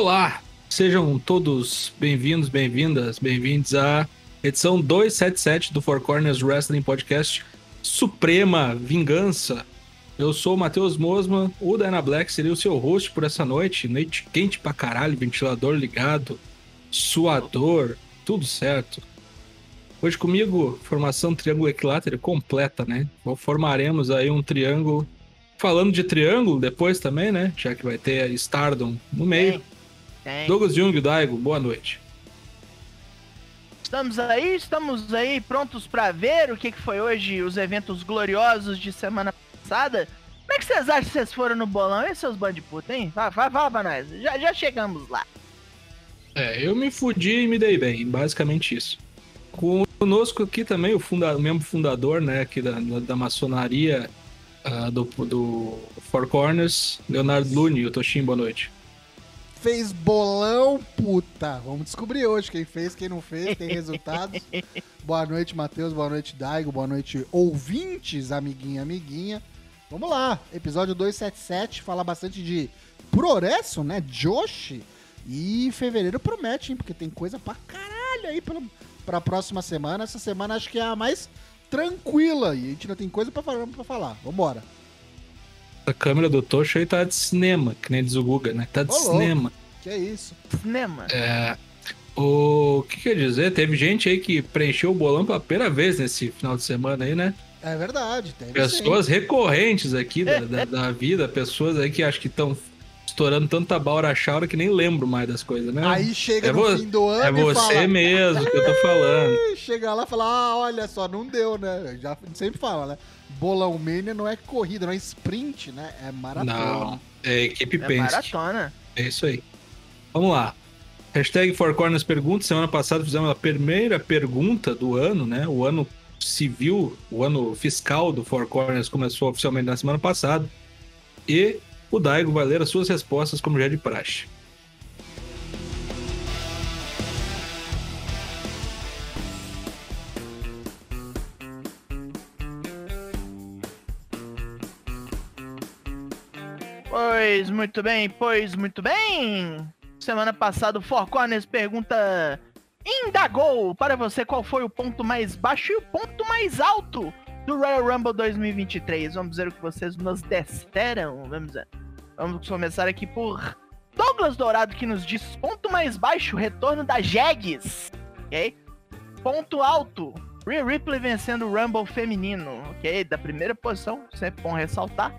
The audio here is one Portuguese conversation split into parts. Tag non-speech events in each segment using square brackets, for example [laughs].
Olá, sejam todos bem-vindos, bem-vindas, bem-vindos à edição 277 do Four Corners Wrestling Podcast Suprema Vingança. Eu sou o Matheus Mosman, o Dana Black seria o seu host por essa noite. Noite quente pra caralho, ventilador ligado, suador, tudo certo. Hoje comigo, formação triângulo equilátero completa, né? Formaremos aí um triângulo. Falando de triângulo depois também, né? Já que vai ter Stardom no meio. Tem. Douglas Jung, Daigo, boa noite. Estamos aí, estamos aí prontos pra ver o que, que foi hoje os eventos gloriosos de semana passada. Como é que vocês acham que vocês foram no bolão? E seus bandos de puta, hein? Fala, fala, fala pra nós. Já, já chegamos lá. É, eu me fudi e me dei bem, basicamente isso. Conosco aqui também o, funda o membro fundador, né, aqui da, da maçonaria uh, do, do Four Corners, Leonardo Lune, o Toshin, boa noite. Fez bolão, puta. Vamos descobrir hoje quem fez, quem não fez, tem resultados. [laughs] boa noite, Matheus. Boa noite, Daigo. Boa noite, ouvintes, amiguinha, amiguinha. Vamos lá, episódio 277, falar bastante de progresso, né? Joshi. E fevereiro promete, hein? Porque tem coisa pra caralho aí pra, pra próxima semana. Essa semana acho que é a mais tranquila. E a gente ainda tem coisa pra, falar- pra falar. Vambora. A câmera do Tocho aí tá de cinema, que nem diz o Guga, né? Tá de Ô, louco. cinema. Que é isso? Cinema. É, o que quer dizer? Teve gente aí que preencheu o bolão pela primeira vez nesse final de semana aí, né? É verdade. Tem Pessoas recorrentes aqui da, da, da vida, pessoas aí que acho que estão estourando tanta baura chaura que nem lembro mais das coisas, né? Aí chega É no fim do ano é e você fala... mesmo que eu tô falando. Chega lá e fala, ah, olha só, não deu, né? Já sempre fala, né? Bolão Mania não é corrida, não é sprint, né? É maratona. Não, é equipe É Penske. maratona. É isso aí. Vamos lá. Hashtag Four Corners Pergunta. Semana passada fizemos a primeira pergunta do ano, né? O ano civil, o ano fiscal do Four Corners começou oficialmente na semana passada. E o Daigo vai ler as suas respostas como já é de praxe. Muito bem, pois muito bem. Semana passada o Four Corners pergunta indagou para você qual foi o ponto mais baixo e o ponto mais alto do Royal Rumble 2023. Vamos ver o que vocês nos disseram. Vamos ver. Vamos começar aqui por Douglas Dourado que nos diz ponto mais baixo, retorno da Jags. Ok? Ponto alto, Rhea Ripley vencendo o Rumble feminino. Ok? Da primeira posição, sempre bom ressaltar.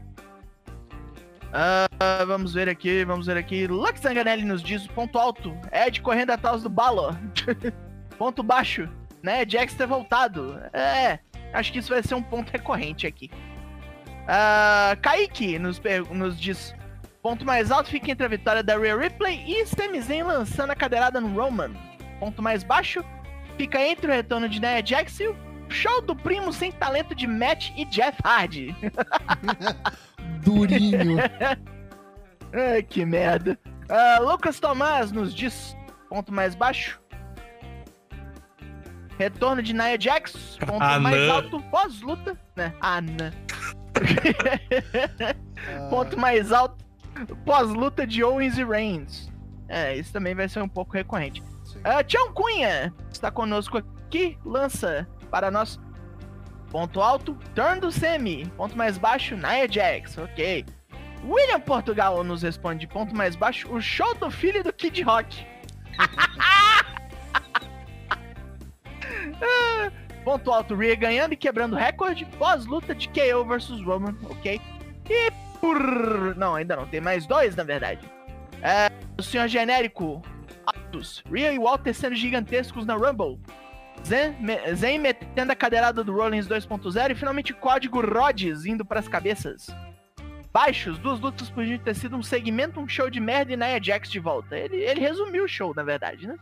Ah, vamos ver aqui, vamos ver aqui. Lux Zanganelli nos diz ponto alto. Ed correndo atrás do Balor. [laughs] ponto baixo, né? Jax ter voltado. É, acho que isso vai ser um ponto recorrente aqui. Ah, Kaique nos, nos diz: ponto mais alto fica entre a vitória da Rhea Ripley e Sami Zayn lançando a cadeirada no Roman. Ponto mais baixo fica entre o retorno de Nia Jax e o show do primo sem talento de Matt e Jeff Hardy. [laughs] Durinho. [laughs] Ai, que merda. Ah, Lucas Tomás nos diz, ponto mais baixo. Retorno de Nia Jax, ponto mais alto, pós-luta, né? Ah, não. [laughs] Ah, Ponto mais alto, pós-luta de Owens e Reigns. É, isso também vai ser um pouco recorrente. Ah, Tião Cunha está conosco aqui, lança para nós. Ponto alto, turn do Semi. Ponto mais baixo, Nia Jax, ok. William Portugal nos responde, ponto mais baixo, o show do filho do Kid Rock. [laughs] Ponto alto, Rhea ganhando e quebrando recorde, pós-luta de KO versus Roman, ok. E por... Não, ainda não, tem mais dois, na verdade. É, o senhor genérico, altos. Rhea e Walter sendo gigantescos na Rumble. Zen, Zen metendo a cadeirada do Rollins 2.0 e finalmente o código Rhodes indo pras cabeças. Baixos, duas lutas podiam ter sido um segmento, um show de merda e Nia Jax de volta. Ele, ele resumiu o show, na verdade, né?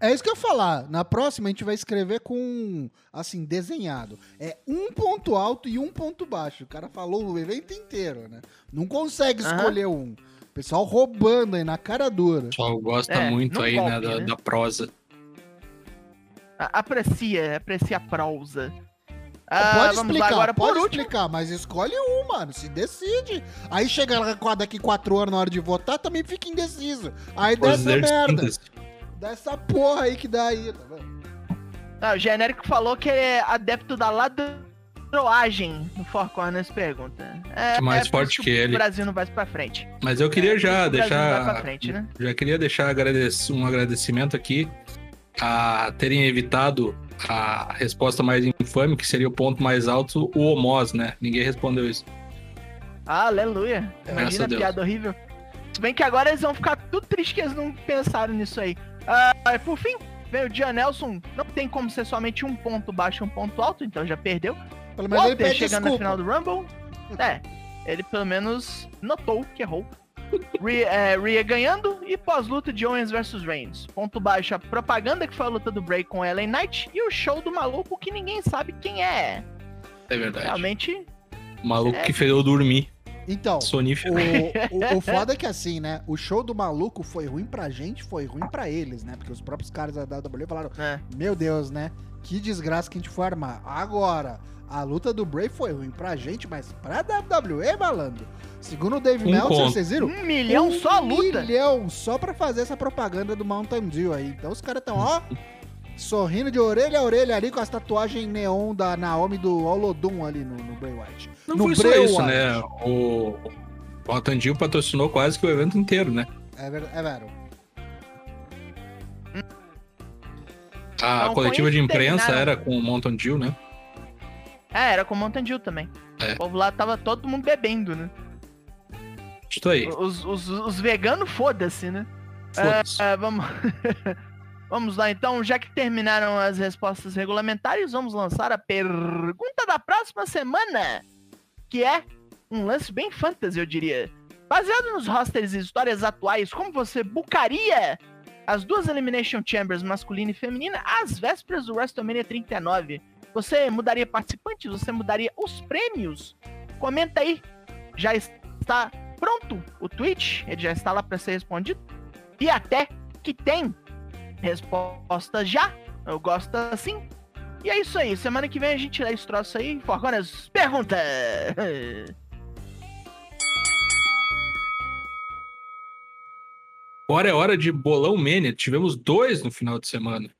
É isso que eu ia falar. Na próxima a gente vai escrever com, assim, desenhado. É um ponto alto e um ponto baixo. O cara falou o evento inteiro, né? Não consegue escolher um. O pessoal roubando aí na cara dura. O pessoal gosta É, muito aí golpe, né, da, né? da prosa. Aprecia, aprecia a prosa. Ah, pode explicar, agora pode explicar, mas escolhe um, mano. Se decide. Aí chega lá daqui quatro anos na hora de votar, também fica indeciso. Aí dá essa Fazer merda. síntese. Dessa porra aí que dá aí, tá vendo? Ah, o genérico falou que ele é adepto da ladroagem no Four Corners pergunta. É, Mais é forte que o ele. Brasil não vai pra frente. Mas eu queria É, já que o deixar. frente, né? Já queria deixar um agradecimento aqui a terem evitado a resposta mais infame, que seria o ponto mais alto, o Homós, né? Ninguém respondeu isso. Ah, aleluia. Imagina a piada horrível. Se bem que agora eles vão ficar tudo tristes que eles não pensaram nisso aí. Ah, por fim, veio o Dia Nelson. Não tem como ser somente um ponto baixo e um ponto alto, então já perdeu. Pelo menos ele Walter pede chegando na desculpa. final do Rumble. É, ele pelo menos notou que errou. Rhea, é, Rhea ganhando e pós-luta de Owens versus Reigns. Ponto baixo, a propaganda que foi a luta do Bray com Ellen Knight e o show do maluco que ninguém sabe quem é. É verdade. Realmente, O maluco É. que fez eu dormir. Então, Sonífero. o, o, o [laughs] foda é que assim, né? O show do maluco foi ruim pra gente, foi ruim pra eles, né? Porque os próprios caras da WWE falaram: né? Meu Deus, né? Que desgraça que a gente foi armar. Agora, a luta do Bray foi ruim pra gente, mas pra WWE, malandro. Segundo o Dave Um Meltzer, vocês viram? Um milhão um só luta. milhão só pra fazer essa propaganda do Mountain Dew aí. Então os caras tão, ó, [laughs] sorrindo de orelha a orelha ali com as tatuagens neon da Naomi do Olodum ali no, no Bray Wyatt. Não no foi só Bray isso, Wyatt. né? O, o Altandil patrocinou quase que o evento inteiro, né? É verdade. É verdade. A com coletiva de imprensa era com o Mountain Dew, né? É, era com o Mountain Dew também. É. O povo lá tava todo mundo bebendo, né? Isso aí. Os, os, os veganos, foda-se, né? Foda-se. É, vamos... [laughs] vamos lá então, já que terminaram as respostas regulamentares, vamos lançar a pergunta da próxima semana, que é um lance bem fantasy, eu diria. Baseado nos rosters e histórias atuais, como você bucaria as duas Elimination Chambers masculina e feminina às vésperas do WrestleMania 39? Você mudaria participantes? Você mudaria os prêmios? Comenta aí. Já está pronto o tweet, ele já está lá para ser respondido. E até que tem resposta já. Eu gosto assim. E é isso aí. Semana que vem a gente lê esse troço aí. Forconas, pergunta! [laughs] Agora é hora de bolão Mania. Tivemos dois no final de semana.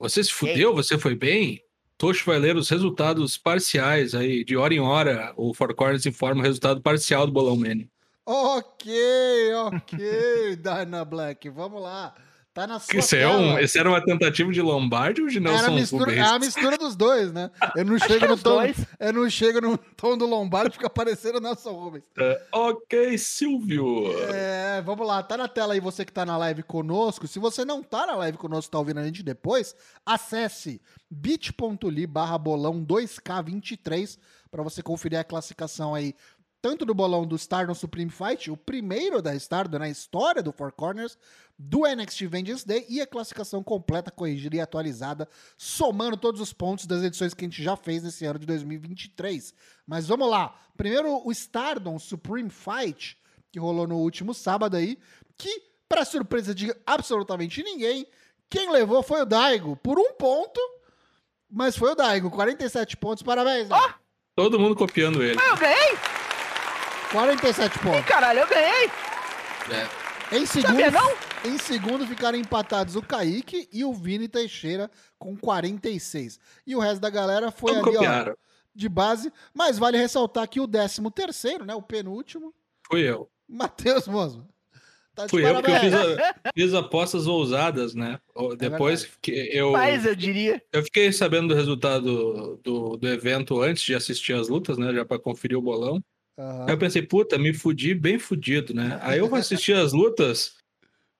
Você se fudeu? Você foi bem? Tocho vai ler os resultados parciais aí, de hora em hora. O Four Corners informa o resultado parcial do bolão Mania. Ok, ok, [laughs] Dyna Black, vamos lá. Tá na sua Esse, é um, tela. esse era uma tentativa de Lombardi ou de Era a Nelson mistura, é a mistura dos dois, né? Eu não chego no tom, dois. eu não chego no tom do Lombardi, fica o Nelson Rubens. É, ok, Silvio. É, vamos lá, tá na tela aí você que tá na live conosco. Se você não tá na live conosco, tá ouvindo a gente depois, acesse bit.ly barra bolão 2K23 para você conferir a classificação aí, tanto do bolão do Stardom Supreme Fight, o primeiro da Stardom na história do Four Corners, do NXT Vengeance Day e a classificação completa, corrigida e atualizada, somando todos os pontos das edições que a gente já fez nesse ano de 2023. Mas vamos lá. Primeiro, o Stardom Supreme Fight, que rolou no último sábado aí, que, para surpresa de absolutamente ninguém, quem levou foi o Daigo, por um ponto, mas foi o Daigo, 47 pontos, parabéns, Daigo. Todo mundo copiando ele. Ah, eu ganhei? 47 Ih, pontos. caralho, eu ganhei! É. Em segundo, Sabia não? em segundo ficaram empatados o Kaique e o Vini Teixeira com 46. E o resto da galera foi Todos ali, ó, copiaram. de base, mas vale ressaltar que o 13 terceiro, né, o penúltimo, Fui eu. Matheus Mozo. Tá de Fui eu porque eu parabéns. fiz, a- fiz apostas ousadas, né? O- Depois verdade. que eu, Mas eu diria. eu fiquei sabendo do resultado do, do evento antes de assistir as lutas, né? Já pra conferir o bolão. Aham. Aí eu pensei, puta, me fudi bem fudido, né? Aí eu assisti as lutas,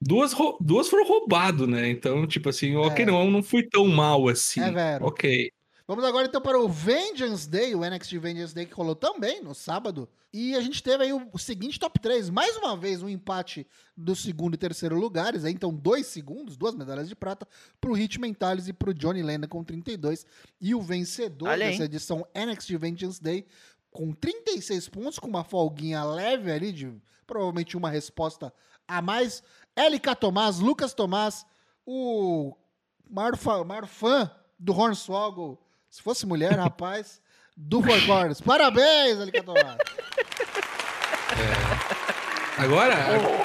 duas, duas foram roubado, né? Então, tipo assim, ok, É. não, não fui tão mal assim. É, velho. Ok. Vamos agora então para o Vengeance Day, o NXT Vengeance Day que rolou também no sábado. E a gente teve aí o, seguinte top 3. Mais uma vez um empate do segundo e terceiro lugares. Aí, então, dois segundos, duas medalhas de prata para o Hit Mentalis e para o Johnny Lennon com 32. E o vencedor Olha dessa edição NXT Vengeance Day com 36 pontos, com uma folguinha leve ali, de provavelmente uma resposta a mais. LK Tomás, Lucas Tomás, o maior fã, maior fã do Hornswoggle. Se fosse mulher, [laughs] rapaz. do Four Corners. Parabéns, Alicatomar. Agora,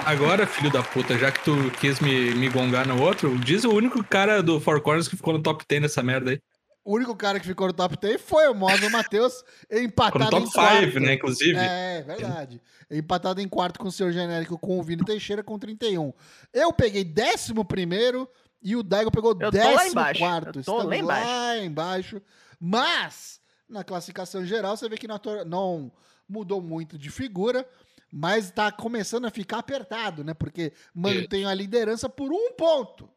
agora, filho da puta, já que tu quis me, me gongar no outro, diz o único cara do Four Corners que ficou no top 10 nessa merda aí. O único cara que ficou no top 10 foi o Moza Matheus, [laughs] empatado Ficou no em top quarto. 5, né, inclusive. É, verdade. Empatado em quarto com o seu genérico com o Vini Teixeira com 31. Eu peguei décimo primeiro e o Daigo pegou Eu tô lá décimo embaixo. quarto. Eu tô lá embaixo. lá embaixo. Mas, na classificação geral, você vê que não, não mudou muito de figura, mas tá começando a ficar apertado, né? Porque mantém a liderança por um ponto.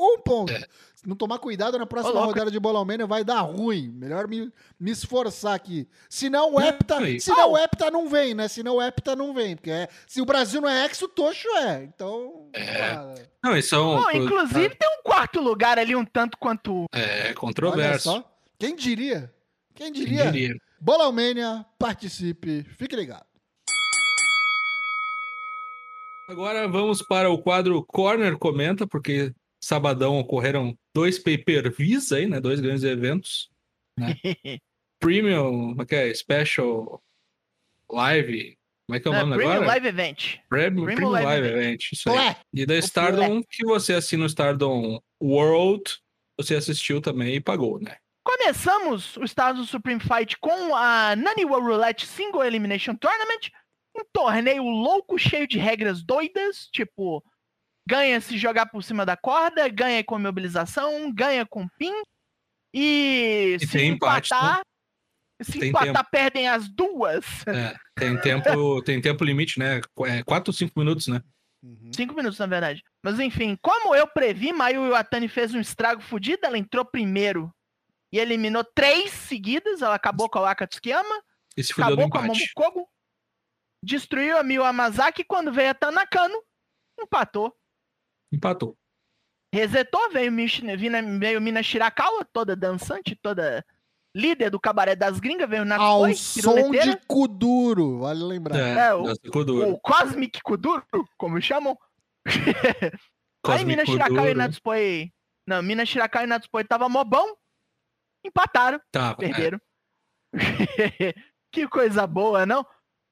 Um ponto. Se não tomar cuidado na próxima rodada de Bola Almênia, vai dar ruim. Melhor me, me esforçar aqui. Senão o Não, Hepta, aí. senão o Hepta não vem, né? Senão o Hepta não vem. Porque é- se o Brasil não é ex, o Tocho é. Então. ah, Não, eles são. Bom, inclusive tem um quarto lugar ali um tanto quanto. É olha controverso. só. Quem diria? Quem Quem diria? diria? Bola Almênia, participe. Fique ligado. Agora vamos para o quadro Corner Comenta, porque sabadão ocorreram dois pay-per-views aí, né? Dois grandes eventos. [laughs] Premium, como é que é? Special Live. Como é que é o né, nome Premium agora? Live Event. Premium, Premium Premium Live Live, Event. Isso aí. E da Stardom, que você assina o Stardom World, você assistiu também e pagou, né? Começamos o do Supreme Fight com a Naniwa Roulette Single Elimination Tournament, um torneio louco, cheio de regras doidas, tipo, ganha se jogar por cima da corda, ganha com mobilização, ganha com pin, e, E se empate, empatar, se Tem empatar, tempo. perdem as duas. É, tem tempo, [laughs] tem tempo limite, né? É 4 ou 5 minutos, né? Uhum. Cinco minutos, na verdade. Mas enfim, como eu previ, Mayu Iwatani fez um estrago fodido, ela entrou primeiro e eliminou três seguidas, ela acabou com a Waka Tsukiyama, E se fudeu no acabou com a. Momokogo, destruiu a Miyu Amazaki, quando veio a Tanakano, empatou. Empatou. Resetou, veio, veio Mina Shirakawa, toda dançante, toda líder do cabaré das gringas, veio Ao Natsupoi, som de Kuduro, vale lembrar. É, É, o- Kuduro. o Cosmic Kuduro, como chamam. [laughs] Aí Cosmic Mina Shirakawa e. Natsupoi. Não, Mina Shirakawa e Natsupoi tava mobão. Empataram, Tava, é. perderam. [laughs] que coisa boa, não?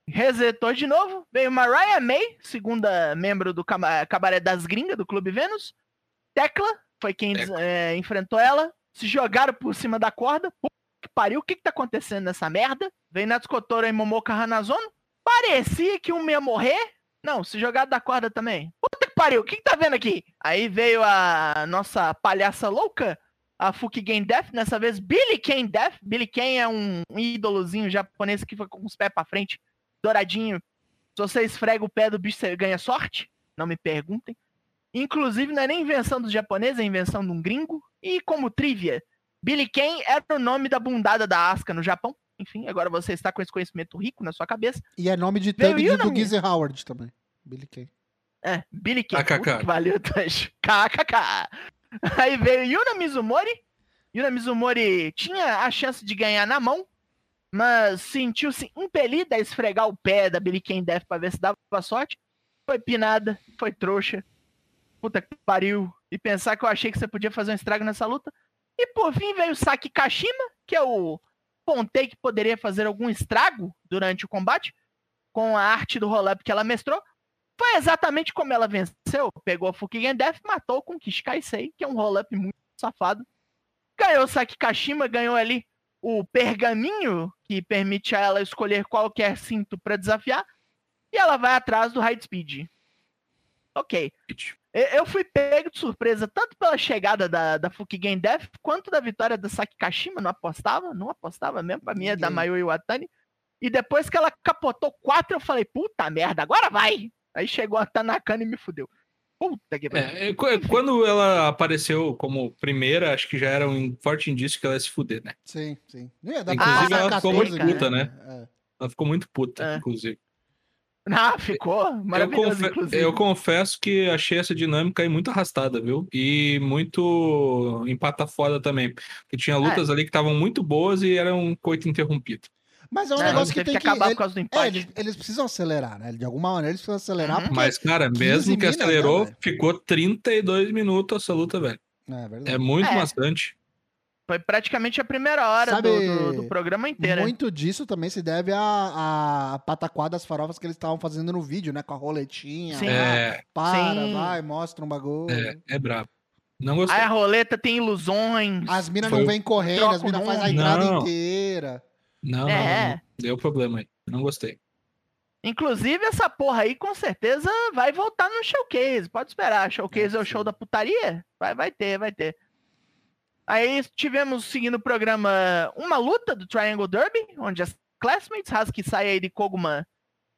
Resetou de novo. Veio Mariah May, segunda membro do Cabaré das Gringas, do Clube Vênus. Tecla, foi quem Tecla. é, enfrentou ela. Se jogaram por cima da corda. Puta que pariu, o que que tá acontecendo nessa merda? Veio Natsukotora e Momoka Hanazono. Parecia que um ia morrer. Não, se jogaram da corda também. Puta que pariu, o que que tá vendo aqui? Aí veio a nossa palhaça louca, a Fukigen Death, nessa vez Billy Kane Death. Billy Kane é um ídolozinho japonês que foi com os pés pra frente, douradinho. Se você esfrega o pé do bicho, você ganha sorte. Não me perguntem. Inclusive, não é nem invenção dos japoneses, é invenção de um gringo. E como trivia, Billy Kane era o nome da bundada da Asuka no Japão. Enfim, agora você está com esse conhecimento rico na sua cabeça. E é nome de thug de- do. Gizzy Howard também. Billy Kane. É, Billy. KKK. Que valeu, Tanjo. KKK. Aí veio Yuna Mizumori. Yuna Mizumori tinha a chance de ganhar na mão, mas sentiu-se impelida a esfregar o pé da Billy Kane Death pra ver se dava sorte. Foi pinada, foi trouxa. Puta que pariu. E pensar que eu achei que você podia fazer um estrago nessa luta. E por fim veio o Saki Kashima, que o pontei que poderia fazer algum estrago durante o combate, com a arte do roll-up que ela mestrou. Foi exatamente como ela venceu. Pegou a Fukigen Death, matou com Kishikai Sei, que é um roll-up muito safado. Ganhou o Saki Kashima, ganhou ali o pergaminho que permite a ela escolher qualquer cinto para desafiar. E ela vai atrás do High Speed. Ok. Eu fui pego de surpresa tanto pela chegada da, da Fukigen Death quanto da vitória da Saki Kashima. Não apostava, não apostava mesmo. Pra mim é da Ninguém. Mayu Iwatani. E depois que ela capotou quatro, eu falei, puta merda, agora vai! Aí chegou a Tanakana e me fudeu. Puta que. É, é, qu- quando ela apareceu como primeira, acho que já era um forte indício que ela ia se fuder, né? Sim, sim. Não ia dar Inclusive, ela ficou 14, muito puta, né? É. Ela ficou muito puta, É. inclusive. Ah, ficou Eu, maravilhoso, confe- inclusive. eu confesso que achei essa dinâmica aí muito arrastada, viu? E muito empata foda também. Porque tinha lutas ali que estavam muito boas e era um coito interrompido. Mas é um Não, negócio que tem que que... acabar ele- por causa do É, empate. eles, eles precisam acelerar, né? De alguma maneira eles precisam acelerar, Uhum. Mas, cara, 15 mesmo que acelerou, né, ficou 32 minutos essa luta, velho. É verdade. É muito É. bastante. Foi praticamente a primeira hora Sabe, do, do- do programa inteiro. Muito disso também se deve à, à pataquada das farofas que eles estavam fazendo no vídeo, né? Com a roletinha. Sim. lá. É, Para, Sim. vai, mostra um bagulho. é, é brabo. Não gostei. Aí a roleta tem ilusões. As minas não vêm correndo, as minas fazem a entrada Não. inteira. Não, É. não. Deu problema aí. Não gostei. Inclusive, essa porra aí com certeza vai voltar no showcase. Pode esperar. Showcase é, o show da putaria? Vai, vai ter, vai ter. Aí tivemos, seguindo o programa, uma luta do Triangle Derby, onde as Classmates, Husky Saia e Koguma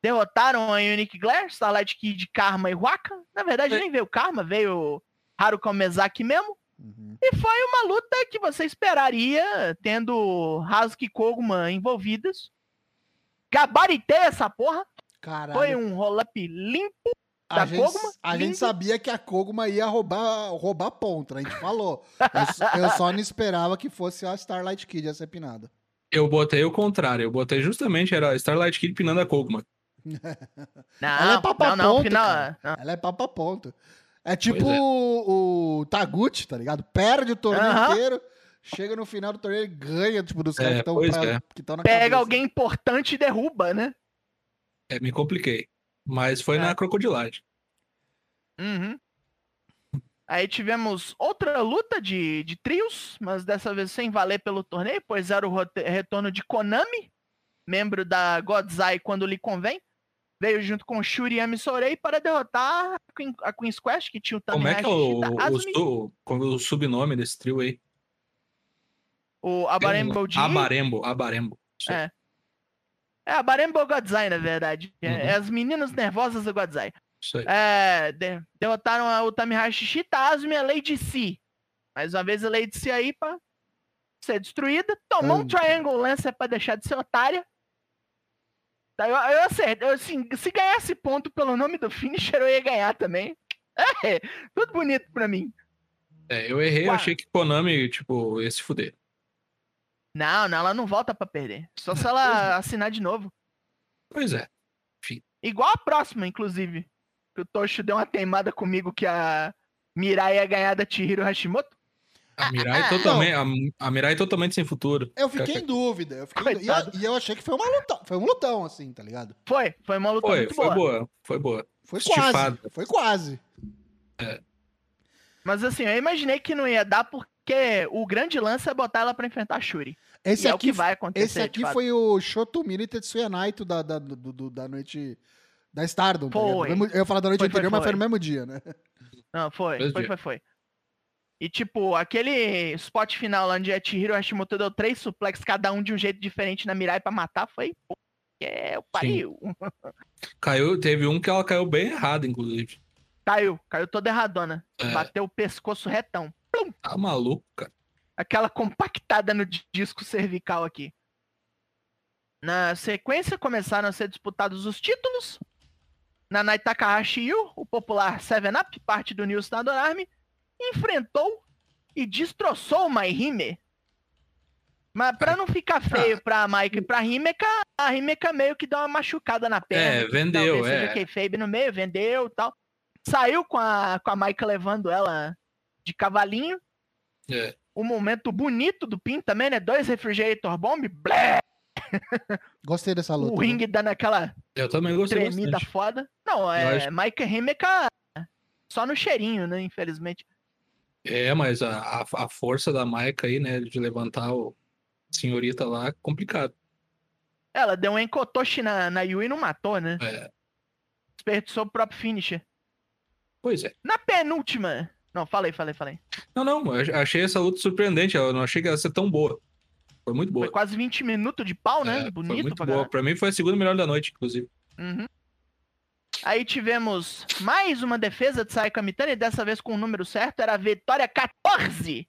derrotaram a Unique Glare, Starlight Kid, Karma e Waka. Na verdade, É. nem veio Karma, veio Haruka Mezaki mesmo. Uhum. E foi uma luta que você esperaria, tendo Husky e Koguma envolvidas. Gabaritei essa porra. Caralho. Foi um roll-up limpo. a da gente, Koguma, a gente sabia que a Koguma ia roubar, roubar ponto, né? A gente falou. Eu, só- eu só não esperava que fosse a Starlight Kid a ser pinada. Eu botei o contrário. Eu botei justamente, era Starlight Kid pinando a Koguma. [laughs] Não, Ela é papo a não, não, final. não. Ela é papo a ponto. É tipo é. o, o Taguchi, tá ligado? Perde o torneio Aham. inteiro, chega no final do torneio e ganha, tipo, dos caras É, que estão é. na Pega cabeça. alguém importante e derruba, né? É, me compliquei. Mas foi É. na crocodilagem. Uhum. Aí tivemos outra luta de, de trios, mas dessa vez sem valer pelo torneio, pois era o retorno de Konami, membro da Godzai quando lhe convém. Veio junto com Shuriyami Sorei para derrotar a Queen, a Queen's Quest, que tinha o Como é que é o, o, é o subnome desse trio aí? o Abarembo G. Abarembo, Abarembo. É. É a Barembo Godzai, na verdade. É, Uhum. é as meninas nervosas do Godzai. Isso aí. É, de- derrotaram a Utamihashi Shita, Azumi e a Lady C. Mais uma vez a Lady C aí pra ser destruída. Tomou um Hum. Triangle Lancer pra deixar de ser otária. Daí eu, eu acertei. Eu, assim, se ganhasse ponto pelo nome do finisher, eu ia ganhar também. [laughs] É, tudo bonito pra mim. É, eu errei, Uau. achei que Konami, tipo, ia se fuder. Não, não, ela não volta pra perder. Só se ela assinar de novo. Pois é. Igual a próxima, inclusive. Que o Toshi deu uma teimada comigo que a Mirai ia ganhar da Chihiro Hashimoto. A Mirai [laughs] totalmente, a, a Mirai totalmente sem futuro. Eu fiquei em dúvida. Eu fiquei em e, eu, e eu achei que foi uma lutão. Foi um lutão, assim, tá ligado? Foi, foi uma luta Foi, muito foi boa. boa. Foi boa. Foi Estifado. quase. Foi quase. Mas assim, eu imaginei que não ia dar porque o grande lance é botar ela pra enfrentar a Shuri. Esse e é o aqui, que vai acontecer. esse de aqui foi o Shotomiri Tetsuya Naito da, da, do- do- da noite da Stardom. tá? Foi. Mesmo- eu ia falar da noite Foi, foi, anterior, mas foi. foi no mesmo dia, né? Não, foi, foi, foi, foi. E tipo, aquele spot final onde a Chihiro Hashimoto deu três suplex, cada um de um jeito diferente na Mirai pra matar, foi. pô, É o pariu. Caiu, teve um que ela caiu bem errado, inclusive. Caiu, caiu toda erradona. É. Bateu o pescoço retão. Tá maluco, cara. aquela compactada no di- disco cervical aqui. Na sequência, começaram a ser disputados os títulos. Nanai Takahashi Yu, o popular 7-Up, parte do New Standard Army, enfrentou e destroçou o Maihime. Mas pra não ficar feio pra Mike e pra Himeka, a Himeka meio que deu uma machucada na perna. É, vendeu, Talvez é. seja kayfabe no meio, vendeu e tal. Saiu com a, com a Maika levando ela de cavalinho. É. Um momento bonito do Pin também, né? Dois Refrigerator Bomb, blé, Gostei dessa luta. o né? ring dando aquela Eu também gostei tremida bastante. foda. Não, é acho- Maika Himeka só no cheirinho, né? Infelizmente. É, mas a, a, força da Maika aí, né, de levantar o senhorita lá, complicado. Ela deu um encotoshi na, na Yui e não matou, né? É. Desperdiçou o próprio finisher. Pois é. Na penúltima. Não, falei, falei, falei. Não, não, eu achei essa luta surpreendente. Eu não achei que ia ser tão boa. Foi muito boa. Foi quase 20 minutos de pau, né? É, foi Bonito muito pra boa. Pra mim foi a segunda melhor da noite, inclusive. Uhum. Aí tivemos mais uma defesa de Saika Mitani, dessa vez com o número certo, era a vitória 14.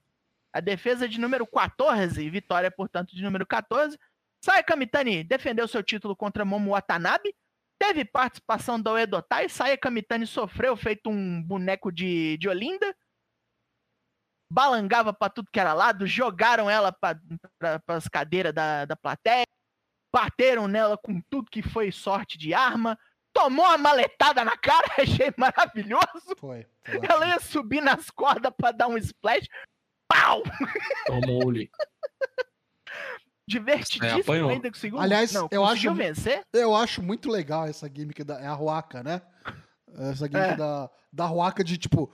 A defesa de número 14, vitória, portanto, de número 14. Saika Mitani defendeu seu título contra Momo Watanabe, teve participação da Uedotai, Saika Mitani sofreu feito um boneco de, de Olinda, balangava pra tudo que era lado, jogaram ela para as cadeiras da, da plateia, bateram nela com tudo que foi sorte de arma, tomou uma maletada na cara, [laughs] achei maravilhoso. Foi. foi [laughs] Ela ia subir nas cordas pra dar um splash. Pau! Tomou-lhe. [laughs] Divertidíssimo É, ainda conseguiu. Aliás, não, eu conseguiu acho- vencer. Eu acho muito legal essa gimmick da. É a Ruaca, né? Essa gimmick É. da, da Ruaca de tipo.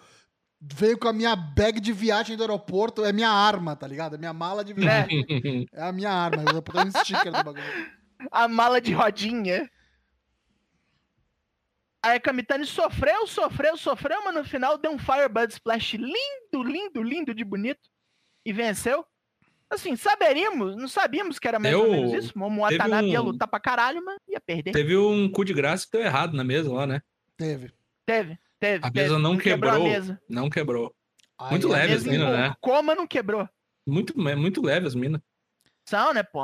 Veio com a minha bag de viagem do aeroporto, é minha arma, tá ligado? É minha mala de viagem. É, a minha arma. Eu vou botar um sticker do bagulho. A mala de rodinha. Aí a Kamitani sofreu, sofreu, sofreu, mas no final deu um Firebird Splash lindo, lindo, lindo de bonito. E venceu. Assim, saberíamos, não sabíamos que era mais ou Eu- menos isso. Momo teve Watanabe ia um- lutar pra caralho, mas ia perder. Teve um cu de graça que deu errado na mesa lá, né? Teve. Teve, teve. A teve. mesa não quebrou. quebrou. A mesa. Não quebrou. Aí Muito a leve mesa as minas, né? coma não quebrou. Muito, muito leve as minas. Né, pô?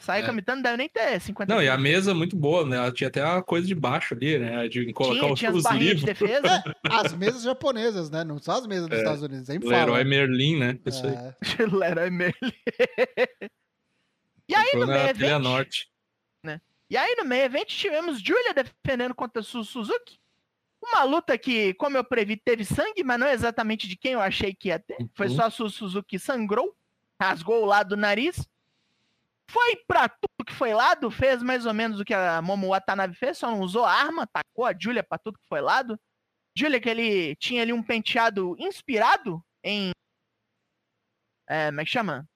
Sai É. Kamitani não deve nem ter 50 Não, e a mesa muito boa, né? Ela tinha até a coisa de baixo ali, né? De colocar tinha, os, tinha as os barrinhas de livros. defesa. [laughs] As mesas japonesas, né? Não são as mesas dos É. Estados Unidos. Sempre Leroy fala. Merlin, né? Isso aí. É. [laughs] Leroy Merlin. e aí no meio evento, Norte. e aí no meio evento tivemos Julia defendendo contra Su Suzuki. Uma luta que, como eu previ, teve sangue, mas não é exatamente de quem eu achei que ia ter. Foi Uhum. só a Su Suzuki sangrou, rasgou o lado do nariz. Foi pra tudo que foi lado, fez mais ou menos o que a Momo Watanabe fez, só não usou arma, tacou a Julia pra tudo que foi lado. Julia, que ele tinha ali um penteado inspirado em. É, como é que chama?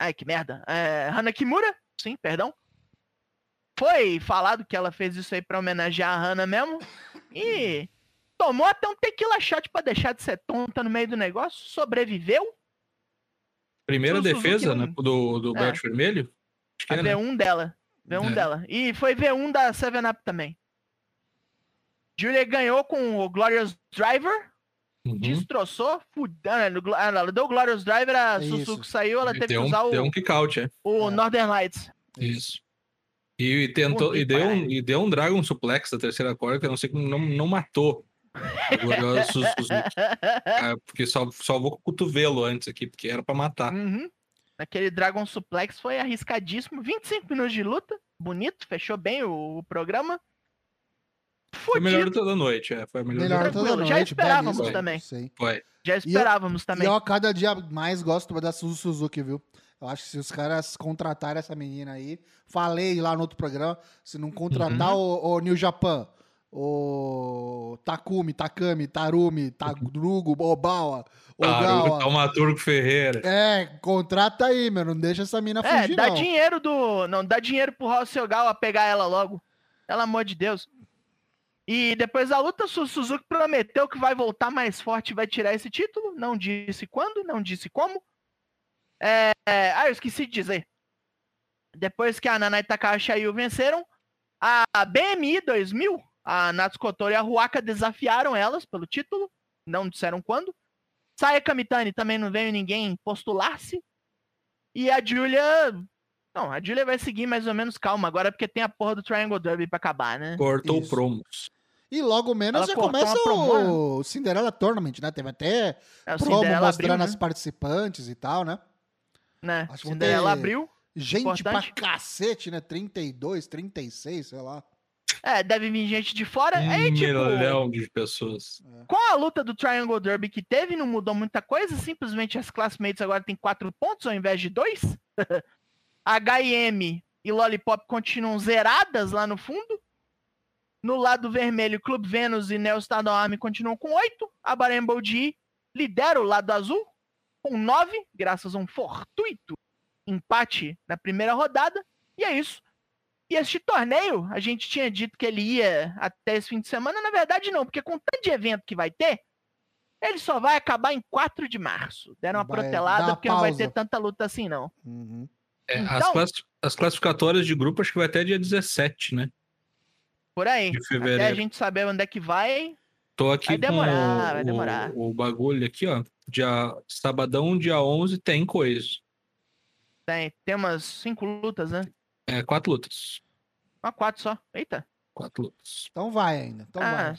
Ai, que merda. É, Hana Kimura? Sim, perdão. Foi falado que ela fez isso aí pra homenagear a Hana mesmo. E tomou até um tequila shot pra deixar de ser tonta no meio do negócio. Sobreviveu. Primeira Suzuki defesa não- né, do, do É. Belt Vermelho? Acho que A é, né? V1 dela. V1 É. dela. E foi V1 da 7-Up também. Julia ganhou com o Glorious Driver. Uhum. Destroçou. Fudando. Ela deu o Glorious Driver, a Isso. Suzuki saiu, ela E teve deu, que um, usar o, deu um kick-out, é. o É. Northern Lights. Isso. E, tentou, e, deu um, e deu um Dragon Suplex da terceira corda, que eu não sei como não, não matou. [laughs] Suzuki. Ah, porque sal, salvou com o cotovelo antes aqui, porque era pra matar. Uhum. Aquele Dragon Suplex foi arriscadíssimo. 25 minutos de luta. Bonito, fechou bem o, o programa. Foi a melhor Fudido. luta da noite, é. Foi a melhor, Melhor luta. toda Tranquilo, já noite. esperávamos belíssimo. também. Sim. Foi. Já esperávamos E também. eu a cada dia mais gosto da Suzu Suzuki, viu? Eu acho que se os caras contratarem essa menina aí, falei lá no outro programa, se não contratar Uhum. o, o New Japan, o Takumi, Takami, Tarumi, Tagrugo, Obawa, Ogawa. Taumaturgo Ferreira. É, contrata aí, meu. Não deixa essa mina É, fugir, dá não. dinheiro do. Não, dá dinheiro pro House Ogawa pegar ela logo. Pelo amor de Deus. E depois da luta, Su- Suzuki prometeu que vai voltar mais forte e vai tirar esse título. Não disse quando, não disse como. É, é, ah, eu esqueci de dizer. Depois que a Nanai Takahashi e a Yu venceram, a BMI 2000, a Natsuko Kotori e a Ruaka desafiaram elas pelo título. Não disseram quando. Saya Kamitani também não veio ninguém postular-se. E a Julia. Não, a Julia vai seguir mais ou menos calma agora, porque tem a porra do Triangle Derby pra acabar, né? Cortou Isso. promos. E logo menos Ela já começa o Cinderela Tournament, né? Teve até É, o promo mostrando abriu, as participantes e tal, né? né? Acho Cinderela abriu. Gente Importante. pra cacete, né? 32, 36, sei lá. É, deve vir gente de fora. Um Aí, tipo, milhão de pessoas. com a luta do Triangle Derby que teve, não mudou muita coisa. Simplesmente as classmates agora tem quatro pontos ao invés de dois. [laughs] HM e Lollipop continuam zeradas lá no fundo. No lado vermelho, Clube Venus e Neo Stardom Army continuam com oito. A Barambol G lidera o lado azul com nove, graças a um fortuito empate na primeira rodada. E é isso. E este torneio, a gente tinha dito que ele ia até esse fim de semana. Na verdade, não, porque com tanto de evento que vai ter, ele só vai acabar em 4 de março. Deram uma Vai protelada, uma porque não vai pausa. ter tanta luta assim, não. Uhum. É, as, Então- classi- as classificatórias de grupo acho que vai até dia 17, né? Por aí. De Até a fevereiro. gente saber onde é que vai. Tô aqui Vai demorar, com o, vai demorar. O, o bagulho aqui, ó. Dia, sabadão, dia 11, tem coisa. Tem, tem umas cinco lutas, né? É, quatro lutas. Uma quatro só. Eita. Quatro lutas. Então vai ainda. Então Ah,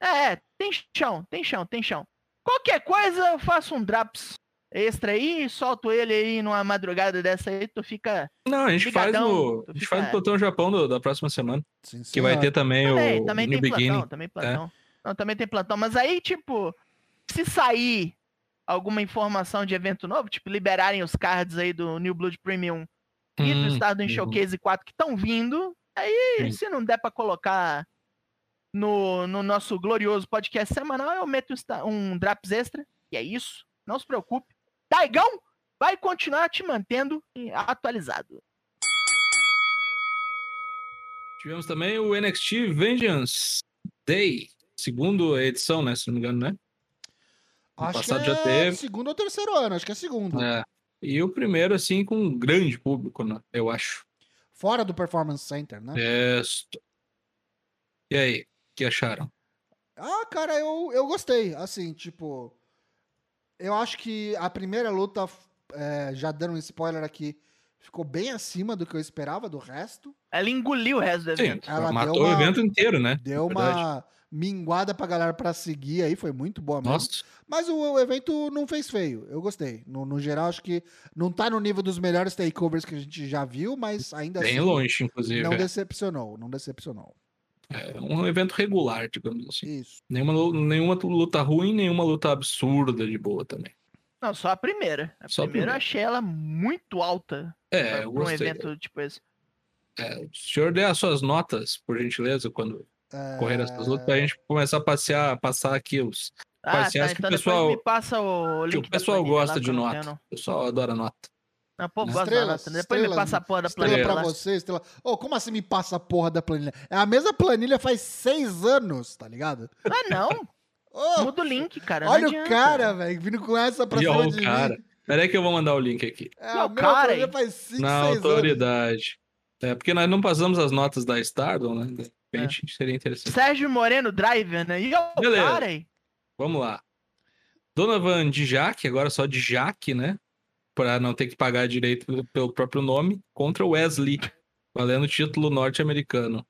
vai. É, é, tem chão, tem chão, tem chão. Qualquer coisa, eu faço um drops extra aí e solto ele aí numa madrugada dessa aí, tu fica. Não, a gente faz Ligadão, no. tu A gente fica- faz no Plantão Japão do- da próxima semana. Sim, Que vai ter também, Também, o também New tem plantão, Beginning. também plantão. Não, também tem plantão, mas aí, tipo, se sair alguma informação de evento novo, tipo, liberarem os cards aí do New Blood Premium e do Hum, Stardom uhum. Showcase 4 que estão vindo. Aí, Sim. se não der pra colocar no, no nosso glorioso podcast semanal, eu meto um um Draps extra. E é isso. Não se preocupe. Daigão vai continuar te mantendo atualizado. Tivemos também o NXT Vengeance Day, segunda edição, né? Se não me engano, né? No Acho passado que é já teve. segundo ou terceiro ano, acho que é segundo. É. E o primeiro, assim, com um grande público, né? Eu acho. Fora do Performance Center, né? Esto. E aí, o que acharam? Ah, cara, eu, eu gostei. Assim, tipo. Eu acho que a primeira luta, é, já dando um spoiler aqui, ficou bem acima do que eu esperava do resto. Ela engoliu o resto do Sim, evento. Ela matou deu o uma- evento inteiro, né? Deu uma minguada pra galera pra seguir aí, foi muito boa mesmo. Nossa, Mas o, o evento não fez feio, eu gostei. No, no geral, acho que não tá no nível dos melhores takeovers que a gente já viu, mas ainda bem assim longe, inclusive. não é. decepcionou, não decepcionou. É um evento regular, digamos assim. Isso. Nenhuma, nenhuma luta ruim, nenhuma luta absurda de boa também. Não, só a primeira. A Só a primeira eu achei ela muito alta É, pra, eu pra um gostei. evento tipo esse. É, o senhor dê as suas notas, por gentileza, quando correr essas lutas, pra gente começar a passear, passar aqui os. Ah, são tá. que o Então pessoal- me passa o link Que o pessoal gosta de nota. não. O pessoal adora nota. Não, pô, gosto da Estrelas, nota. Depois me estrelas, passa a porra da Estrela planilha pra lá. você, estrela. Ô, como assim me passa a porra da planilha? É a mesma planilha faz seis anos, tá ligado? Ah, não. [laughs] Ô, Muda o link, cara. não olha o adianta. cara, velho, vindo com essa pra E cima de o cara. mim. Pera aí que eu vou mandar o link aqui. É Não, a cara, planilha faz cinco, Na seis anos. autoridade. É, porque nós não passamos as notas da Stardom, né? De É. repente seria interessante. Sérgio Moreno Driver, né? E o Beleza. Vamos lá. Donovan Dijak, agora só Dijak, né? Pra não ter que pagar direito pelo- próprio nome, contra o Wesley, valendo o título norte-americano.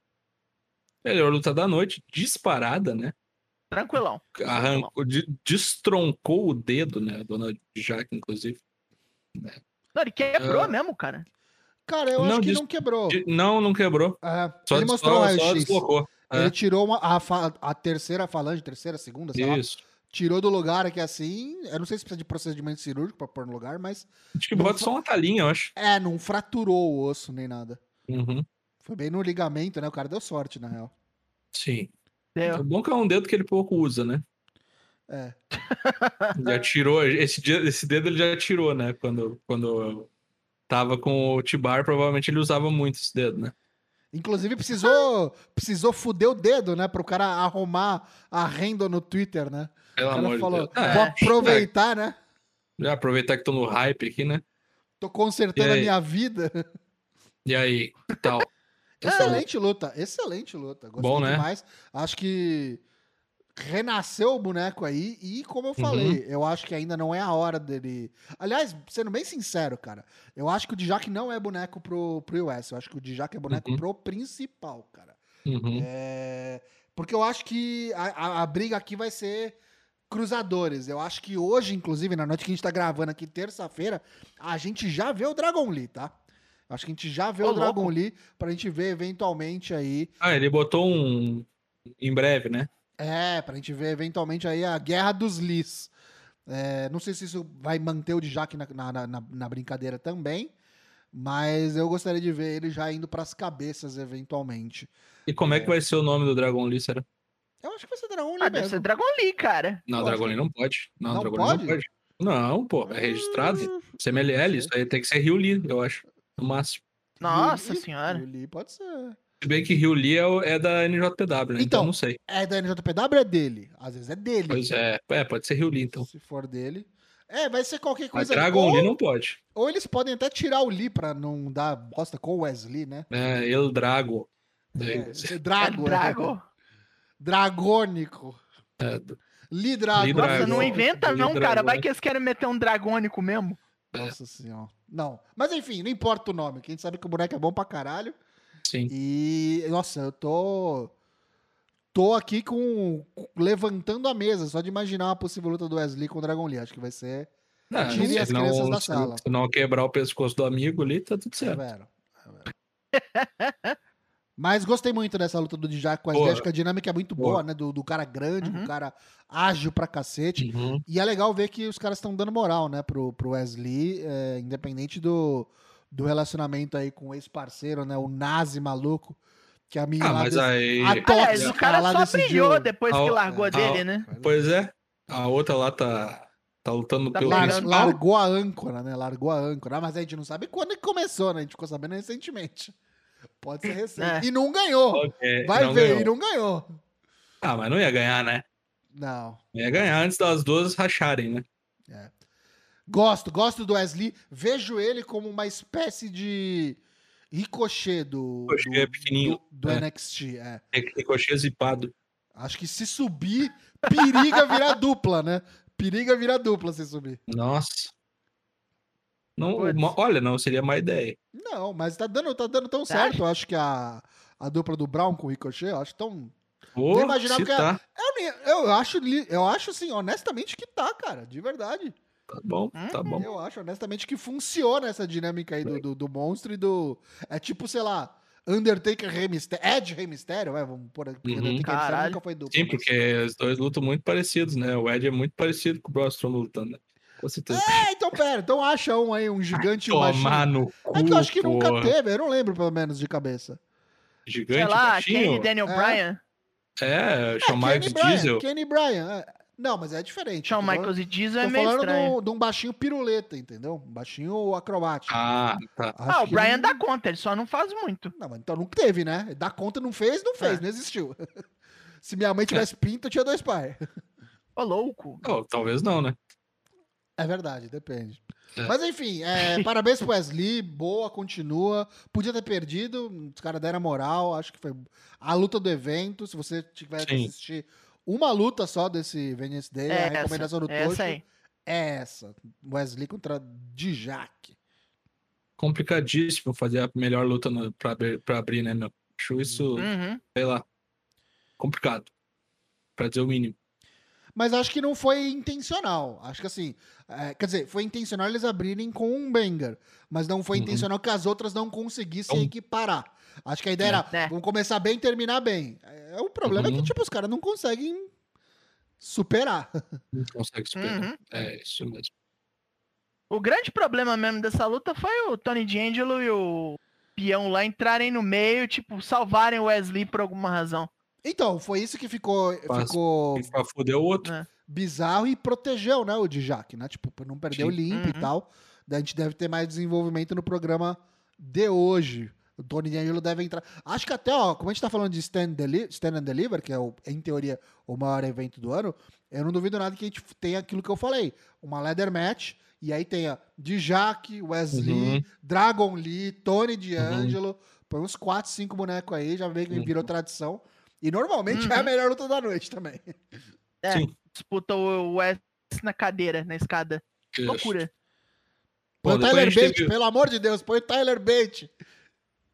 Melhor luta da noite, disparada, né? Tranquilão. Arrancou, de- destroncou o dedo, né? Dona Dijak, inclusive. Não, ele quebrou Ah. mesmo, cara. Cara, eu Não, acho que não quebrou. Não, não quebrou. É, Só, ele só, mostrou só raio-x. deslocou. É, Ele tirou uma- a, a terceira falange, terceira, segunda, sei lá. Isso. Tirou do lugar aqui assim. Eu não sei se precisa de procedimento cirúrgico pra pôr no lugar, mas. Acho que bota só uma talinha, eu acho. É, não fraturou o osso nem nada. Uhum. Foi bem no ligamento, né? O cara deu sorte, na real. Sim. Deu. O bom que é um dedo que ele pouco usa, né? É. Já tirou, esse, dia- esse dedo ele já tirou, né? Quando, quando tava com o Tibar, provavelmente ele usava muito esse dedo, né? Inclusive, precisou, precisou fuder o dedo, né? Pro cara arrumar a renda no Twitter, né? Pelo O de falou, Deus. Ah, vou é, aproveitar, né? Já aproveitar que tô no hype aqui, né? Tô consertando a minha vida. E aí, que tal? Excelente luta, excelente luta. Gostei Bom, né? demais. Acho que renasceu o boneco aí e, como eu falei, Uhum. eu acho que ainda não é a hora dele. Aliás, sendo bem sincero, cara, eu acho que o Dijak não é boneco pro, pro US. Eu acho que o Dijak é boneco Uhum. pro principal, cara. Uhum. É, Porque eu acho que a, a- a briga aqui vai ser cruzadores. Eu acho que hoje, inclusive, na noite que a gente tá gravando aqui, terça-feira, a gente já vê o Dragon Lee, tá? Acho que a gente já vê Ô, o Dragon louco. Lee pra gente ver eventualmente aí. Ah, ele botou um. Em breve, né? É, pra gente ver eventualmente aí a Guerra dos Lis. É, não sei se isso vai manter o Dijak na, na, na, na brincadeira também, mas eu gostaria de ver ele já indo pras cabeças eventualmente. E como é, que vai ser o nome do Dragon Lee, será? Eu acho que vai ser Dragon Lee Ah, deve mesmo. ser Dragon Lee, cara. Não, Dragon Lee não pode. Não, Não Dragon pode? Não pode. Não, pô, é registrado. Hum, CMLL, isso aí tem que ser Rio Lee, eu acho. No máximo. Nossa Lee- senhora. Lee pode ser. Se bem que Rio Lee é, é da NJPW, né? Então, Então, não sei. É da NJPW ou é dele? Às vezes é dele. Pois é, é, pode ser Rio Lee, então. Se for dele. É, vai ser qualquer Mas coisa. Dragon ou, Lee não pode. ou eles podem até tirar o Lee pra não dar bosta com o Wesley, né? É, El Drago. Daí, É, Drago. É Drago. Dragônico. é, Lee Drago. Lee Nossa, Dragon. não inventa Lee não, cara. Dragon. Vai que eles querem meter um dragônico mesmo. Nossa senhora. Não. Mas enfim, não importa o nome. que a gente sabe que o boneco é bom pra caralho. Sim. E, nossa, eu tô. Tô aqui com. levantando a mesa, só de imaginar uma possível luta do Wesley com o Dragon Lee. Acho que vai ser. Tirem se as não- crianças da se- sala. Se não quebrar o pescoço do amigo ali, tá tudo certo. Severo. Mas gostei muito dessa luta do Dijak com a Boa. Acho que a dinâmica é muito boa, Boa. né? Do, do cara grande, do Uhum. cara ágil pra cacete. Uhum. E é legal ver que os caras estão dando moral, né, pro, pro Wesley, é, independente do, do relacionamento aí com o ex-parceiro, né? O Nazi maluco, que a minha Ah, lá mas desse- aí. a to- Aliás, Tóxica, o cara só decidiu. brilhou depois que Ah, largou ah, dele, né? Pois é. A outra lá tá, tá lutando Tá pelo Lar- largou a âncora, né? Largou a âncora. Ah, Mas a gente não sabe quando que começou, né? A gente ficou sabendo recentemente. Pode ser recente. É. E não ganhou. É, Vai não ver, ganhou. e não ganhou. Ah, mas não ia ganhar, né? Não. Ia ganhar antes das duas racharem, né? Gosto, gosto do Wesley. Vejo ele como uma espécie de ricochet do, Ricochet do, é pequenininho. do, do É. NXT. É. Ricochet zipado. Acho que se subir, periga virar [laughs] dupla, né? Periga virar dupla se subir. Nossa. Não, olha, não seria má ideia. Não, mas tá dando, tá dando tão Você certo. Eu acho que a, a dupla do Brown com o Ricochet, eu acho tão. Vou Nem imaginava que citar. Eu, nem- eu acho, eu acho assim, honestamente, que tá, cara. De verdade. Tá bom, tá bom. Eu acho, honestamente, que funciona essa dinâmica aí do, do, do monstro e do. É tipo, sei lá, Undertaker Rey Mysterio. Ed Rey Mysterio, vai, vamos pôr aqui. Uhum. Undertaker nunca foi dupla. Sim, mas- porque os dois lutam muito parecidos, né? O Ed é muito parecido com o Braun Strowman lutando, né? Com certeza. É, então pera, então acha um aí, um gigante baixinho. Tomar no cu, É que eu acho que nunca porra. teve, eu não lembro pelo menos de cabeça. Gigante, Sei lá, baixinho. Kenny Daniel É. Bryan, É, Shawn Kenny Michaels Bryan, Diesel. Kenny Bryan. é. Não, mas é diferente. Shawn Michaels e Diesel é meio falando estranho. de um- de um baixinho piruleta, entendeu? Um baixinho acrobático. Ah, tá. Ah, o Bryan não- dá conta, ele só não faz muito. Não, mas então não teve, né? Dá conta, não fez, não fez, É. não existiu. [laughs] Se minha mãe tivesse pinto, eu tinha dois pais. Ô, louco. Oh, talvez não, né? É verdade, depende. É. Mas enfim, é, [laughs] parabéns pro Wesley, boa, continua. Podia ter perdido, os caras deram moral, acho que foi a luta do evento. Se você tiver que assistir uma luta só desse Venice Day, É a recomendação do essa, Tocho essa aí. é essa. Wesley contra Dijak. Complicadíssimo fazer a melhor luta no, pra, abrir- pra abrir, né, meu? Acho isso, Uhum. sei lá, complicado. Pra dizer o mínimo. Mas acho que não foi intencional. Acho que assim, é, quer dizer, foi intencional eles abrirem com um banger, mas não foi Uhum. intencional que as outras não conseguissem Então- equiparar. Acho que a ideia era, É. vamos começar bem e terminar bem. É, o problema é Uhum. que, tipo, os caras não conseguem superar. Não consegue superar. Uhum. É isso mesmo. O grande problema mesmo dessa luta foi o Tony D'Angelo e o peão lá entrarem no meio, tipo, salvarem o Wesley por alguma razão. Então, foi isso que ficou, Faz- ficou E foder o outro. É. bizarro e protegeu, né, o Dijak, né? Tipo, pra não perder o Sim. limpo e Uhum. tal. Daí a gente deve ter mais desenvolvimento no programa de hoje. O Tony D'Angelo deve entrar. Acho que até, ó, como a gente tá falando de Stand, Deli Stand and Deliver, que é, o- em teoria, o maior evento do ano, eu não duvido nada que a gente tenha aquilo que eu falei. Uma leather match, e aí tenha Dijak, Wesley, Uhum. Dragon Lee, Tony D'Angelo. Põe uns 4, 5 bonecos aí, já vem, Uhum. virou tradição. E normalmente é a Uhum. melhor luta da noite também. É, Sim. disputa o Wesley na cadeira, na escada. Loucura. Põe o Tyler Bate, teve- pelo amor de Deus, põe o Tyler Bate.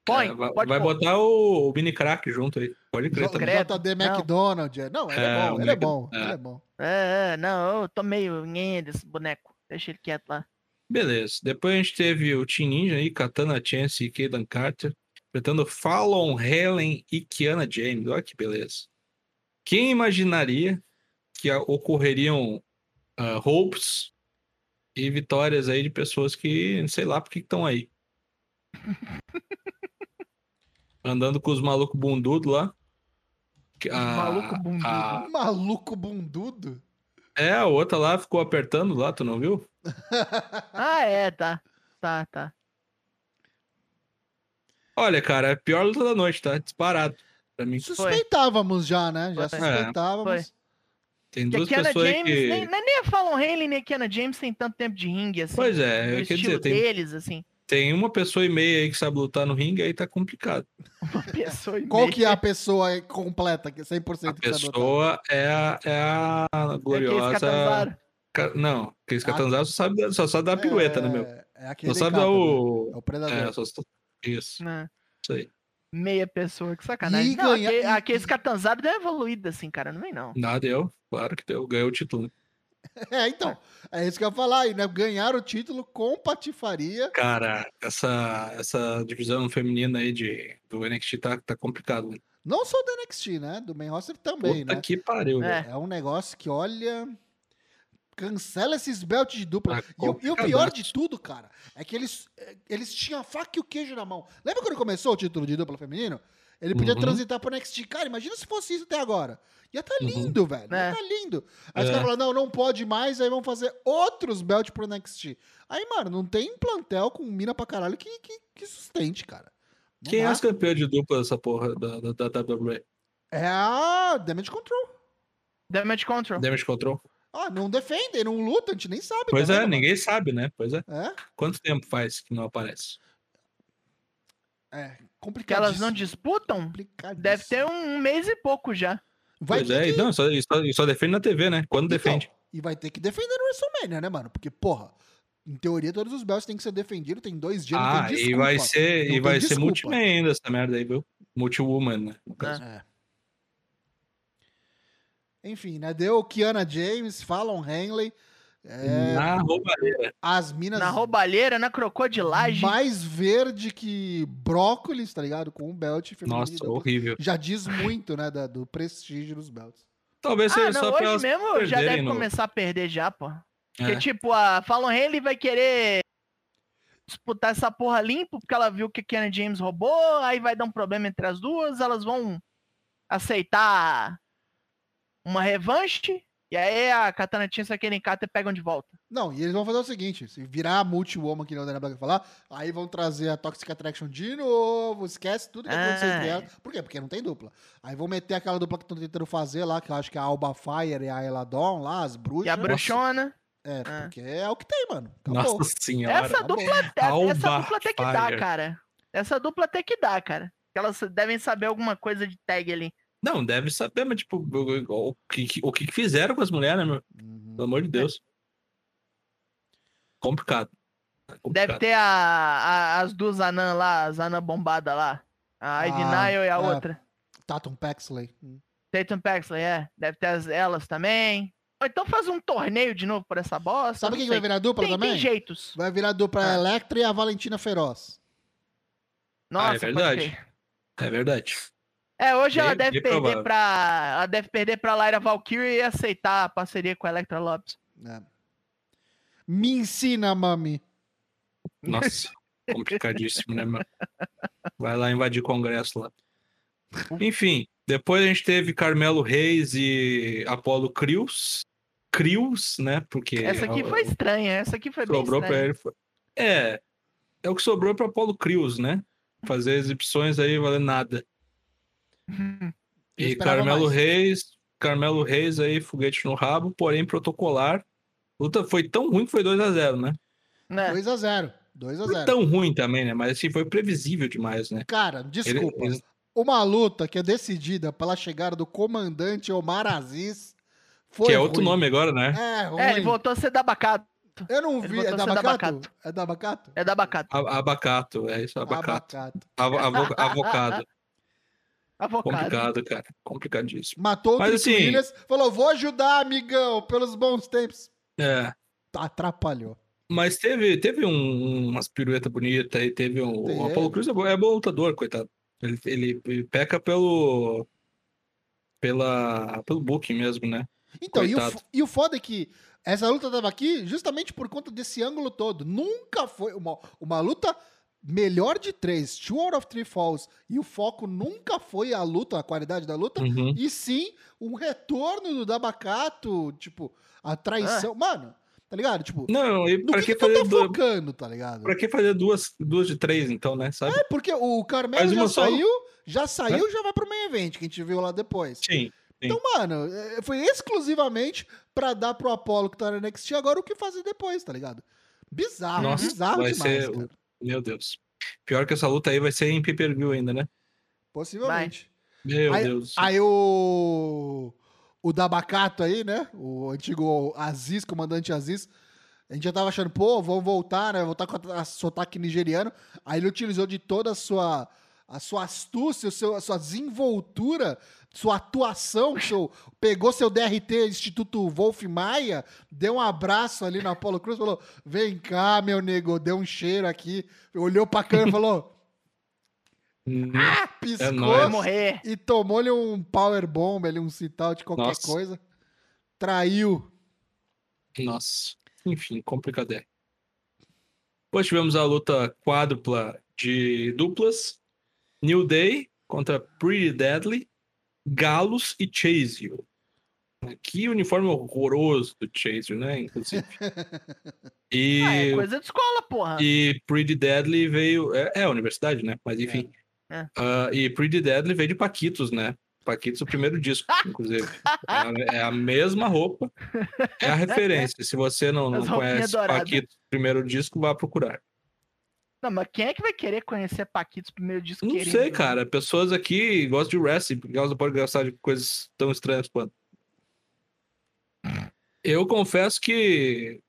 Põe, É, vai pode vai pôr. botar o, o mini crack junto aí. Pode crer também. JD não. McDonald. é- Não, ele é, É, bom, ele é bom, é. ele é bom. É, é, não, eu tô meio desse boneco. Deixa ele quieto lá. Beleza. Depois a gente teve o Team Ninja aí, Katana Chance e Kaden Carter, enfrentando Fallon Helen e Kiana James. Olha que beleza. Quem imaginaria que ocorreriam ah, hopes e vitórias aí de pessoas que, sei lá por que estão aí. [laughs] Andando com os malucos bundudo lá. Que a- maluco bundudo. a- Maluco bundudo. é, a outra lá ficou apertando lá, tu não viu? [laughs] Ah, é, tá. Tá, tá. Olha, cara, é a pior luta da noite, tá? Disparado. Pra mim. Suspeitávamos já, né? Já Foi. suspeitávamos. Foi. Tem duas Kiana pessoas James, que. nem, nem nem a Fallon Haley nem a Kiana James tem tanto tempo de ringue, assim. Pois é, quer estilo dizer, tem, deles, assim. Tem uma pessoa e meia aí que sabe lutar no ringue, aí tá complicado. [laughs] Uma pessoa e Qual meia. que é a pessoa completa, que 100% A que sabe lutar? pessoa é a, é a É gloriosa. Ca- Não, aqueles Ah. Catanzaro só sabe, só sabe dar pirueta, né, meu? É, é aquele Só sabe dar o. É o predador. É, só... Isso, né? isso aí. Meia pessoa, que sacanagem. E não, ganha- aquele, aqueles Catanzaro deu evoluída, assim, cara. Não vem, não. Nada, deu. Claro que deu. Ganhou o título. né? [laughs] É, então. É isso que eu ia falar. E, né, ganharam o título com patifaria. Cara, essa, essa divisão feminina aí de, do NXT tá, tá complicado. né? Não só do NXT, né? Do main roster também, Puta né? que pariu, É. É um negócio que, olha. Cancela esses belts de dupla. Tá E, o- e o pior de tudo, cara, é que eles, é, eles tinham a faca e o queijo na mão. Lembra quando começou o título de dupla feminino? Ele podia Uhum. transitar pro NXT. Cara, imagina se fosse isso até agora. Ia tá Uhum. lindo, velho. Ia É. tá lindo. Aí os É. caras falaram, não, não pode mais, aí vão fazer outros belts pro NXT. Aí, mano, não tem plantel com mina pra caralho que, que, que sustente, cara. Não Quem é dá. os campeões de dupla dessa porra da, da, da WWE? É a Damage Control. Damage Control. Damage Control? Ah, não defendem, não lutam, a gente nem sabe. Pois também, é, mano. ninguém sabe, né? Pois é. É, Quanto tempo faz que não aparece? é complicado. elas não disputam? Deve ter um mês e pouco já. Vai pois ter é, que... não, só, e só, só defende na TV, né? Quando Então, defende. E vai ter que defender no WrestleMania, né, mano? Porque, porra, em teoria todos os belts têm que ser defendidos, tem dois dias, não Ah, tem e desculpa. vai ser, e vai ser desculpa. multiman ainda essa merda aí, viu? Multi-woman, né? É. Enfim, né? Deu Kiana James, Fallon Henley, é, Na roubalheira. as minas Na roubalheira, na crocodilagem. mais verde que brócolis, tá ligado? Com um belt feminino. Nossa, horrível. Já diz muito, né, da- do prestígio dos belts. Talvez Ah, seja não, só pra hoje elas mesmo já deve no- começar a perder já, pô. Porque, É. tipo, a Fallon Haley vai querer disputar essa porra limpo, porque ela viu que a Kiana James roubou, aí vai dar um problema entre as duas, elas vão aceitar uma revanche, e aí a Katana Tinsa e a Kenny Carter pegam de volta. Não, e eles vão fazer o seguinte: se virar a multi-woman que não o Dana Black falar, aí vão trazer a Toxic Attraction de novo, esquece tudo que aconteceu entre Ah. elas. Por quê? Porque não tem dupla. Aí vão meter aquela dupla que estão tentando fazer lá, que eu acho que é a Alba Fire e a Eladon lá, as bruxas. E a bruxona. É, Ah. porque é o que tem, mano. Acabou. Nossa senhora. Essa acabou. dupla, essa dupla até que dá, cara. Essa dupla até que dá, cara. Elas devem saber alguma coisa de tag ali. Não, deve saber, mas tipo, o, o que, o que fizeram com as mulheres, né, meu? Uhum. Pelo amor de Deus. Complicado. É Deve complicado. ter a, a- as duas anã lá, as anã bombada lá. A Ivy Ah, Nile e a é. outra. Tatum Paxley. Tatum Paxley, é. Deve ter as, elas também. Ou então faz um torneio de novo por essa bosta. Sabe quem que vai virar dupla tem, também? tem jeitos. Vai virar dupla Ah. Electra e a Valentina Feroz. Nossa, Ah, é verdade. É verdade. É, hoje ela Bem- deve bem perder provável. pra. Ela deve perder pra Lyra Valkyrie e aceitar a parceria com a Electra Lopes. É. Me ensina, mami. Nossa, [laughs] complicadíssimo, né, meu? Vai lá invadir congresso lá. Enfim, depois a gente teve Carmelo Reis e Apolo Crius. Crius, né? Porque Essa aqui foi estranha, essa aqui foi bem sobrou pra estranha. ele. foi- É, é o que sobrou pra Apolo Crius, né? Fazer exibições aí valendo nada. E Carmelo mais. Reis, Carmelo Reis aí, foguete no rabo, porém protocolar. A luta foi tão ruim que foi 2 a 0 né? Né? 2x0. Foi 2x0. tão ruim também, né? Mas assim, foi previsível demais, né? Cara, Ele- desculpa. eles- Uma luta que é decidida pela chegada do comandante Omar Aziz. Foi que é outro ruim. nome agora, né? É, ruim. É, ele voltou a ser da Abacato. Eu não ele vi. É a da Abacato? É da Abacato? É da Abacato. A- Abacato, é isso, abacato. Abacato. Avo- avo- Avocado. Avocado. Complicado, cara. Complicadíssimo. Matou o Mas, Trick assim- Williams. Falou, vou ajudar, amigão, pelos bons tempos. É. Atrapalhou. Mas teve, teve um- umas piruetas bonitas aí, teve um. Teve. O Apollo Cruz é bom, é bom lutador, coitado. Ele, ele, peca pelo. Pela, pelo booking mesmo, né? Então, e o, e o foda é que essa luta tava aqui justamente por conta desse ângulo todo. Nunca foi uma, uma luta melhor de três, two out of three falls, e o foco nunca foi a luta, a qualidade da luta, Uhum. e sim um retorno do Dabacato, tipo, a traição. Mano, tá ligado? Tipo, Não, e no pra que, que, que fazer tá duas. focando, tá ligado? Pra que fazer duas, duas de três, então, né? Sabe? É porque o Carmelo já saiu, já saiu, já vai pro main event, que a gente viu lá depois. Sim. Então, mano, é, foi exclusivamente pra dar pro Apollo que tá no NXT agora o que fazer depois, tá ligado? Bizarro, Nossa, bizarro vai demais, ser- cara. Meu Deus. Pior que essa luta aí vai ser em pay-per-view ainda, né? Possivelmente. Meu aí, Deus. aí o. O Dabacato aí, né? O antigo Aziz, comandante Aziz. A gente já tava achando, pô, vou voltar, né? Voltar com a sotaque nigeriano. Aí ele utilizou de toda a sua. A sua astúcia, o seu, a sua desenvoltura, sua atuação, seu, pegou seu DRT Instituto Wolf Maia, deu um abraço ali na Apolo Cruz, falou: vem cá, meu nego, deu um cheiro aqui, olhou pra câmera e falou. [laughs] Hum, Ah, É piscou morrer. e tomou-lhe um power bomb ali, um cital de qualquer Nossa. coisa. Traiu. Nossa. Enfim, complicado é. Depois tivemos a luta quádrupla de duplas. New Day contra Pretty Deadly, Galos e Chase You. Que uniforme horroroso do Chase You, né? Inclusive. [laughs] E, Ah, é coisa de escola, porra. e Pretty Deadly veio. É, é a universidade, né? Mas enfim. É. Ah, e Pretty Deadly veio de Paquitos, né? Paquitos, o primeiro disco, [laughs] inclusive. É a- é a mesma roupa, é a referência. Se você não, não conhece. Paquitos, primeiro disco, vá procurar. Não, mas quem é que vai querer conhecer Paquitos primeiro disco Não querendo? sei, cara. Pessoas aqui gostam de wrestling, porque elas não podem gostar de coisas tão estranhas quanto. Eu confesso que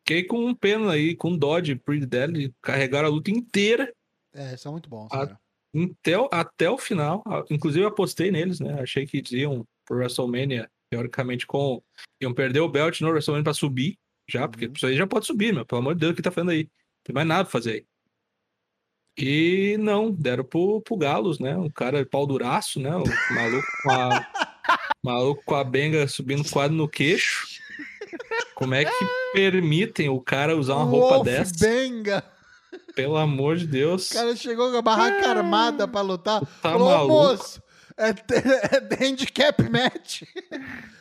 fiquei com um pena aí, com dó de Pretty Deadly, carregaram a luta inteira É, são muito bons, cara. até, o- até o final. Inclusive, eu apostei neles, né? Achei que eles iam pro WrestleMania, teoricamente, com. iam perder o belt no WrestleMania pra subir, já, porque Uhum. isso aí já pode subir, meu. Pelo amor de Deus, o que tá fazendo aí? Não tem mais nada pra fazer aí. E não, deram pro, pro Galos, né? Um cara de pau duraço, né? O maluco com a. [laughs] maluco com a benga subindo quase no queixo. Como é que permitem o cara usar uma roupa Wolf dessa? Benga. Pelo amor de Deus. O cara chegou com a barraca armada pra lutar. tá falou, "Ô, maluco. moço, é, te- é handicap match.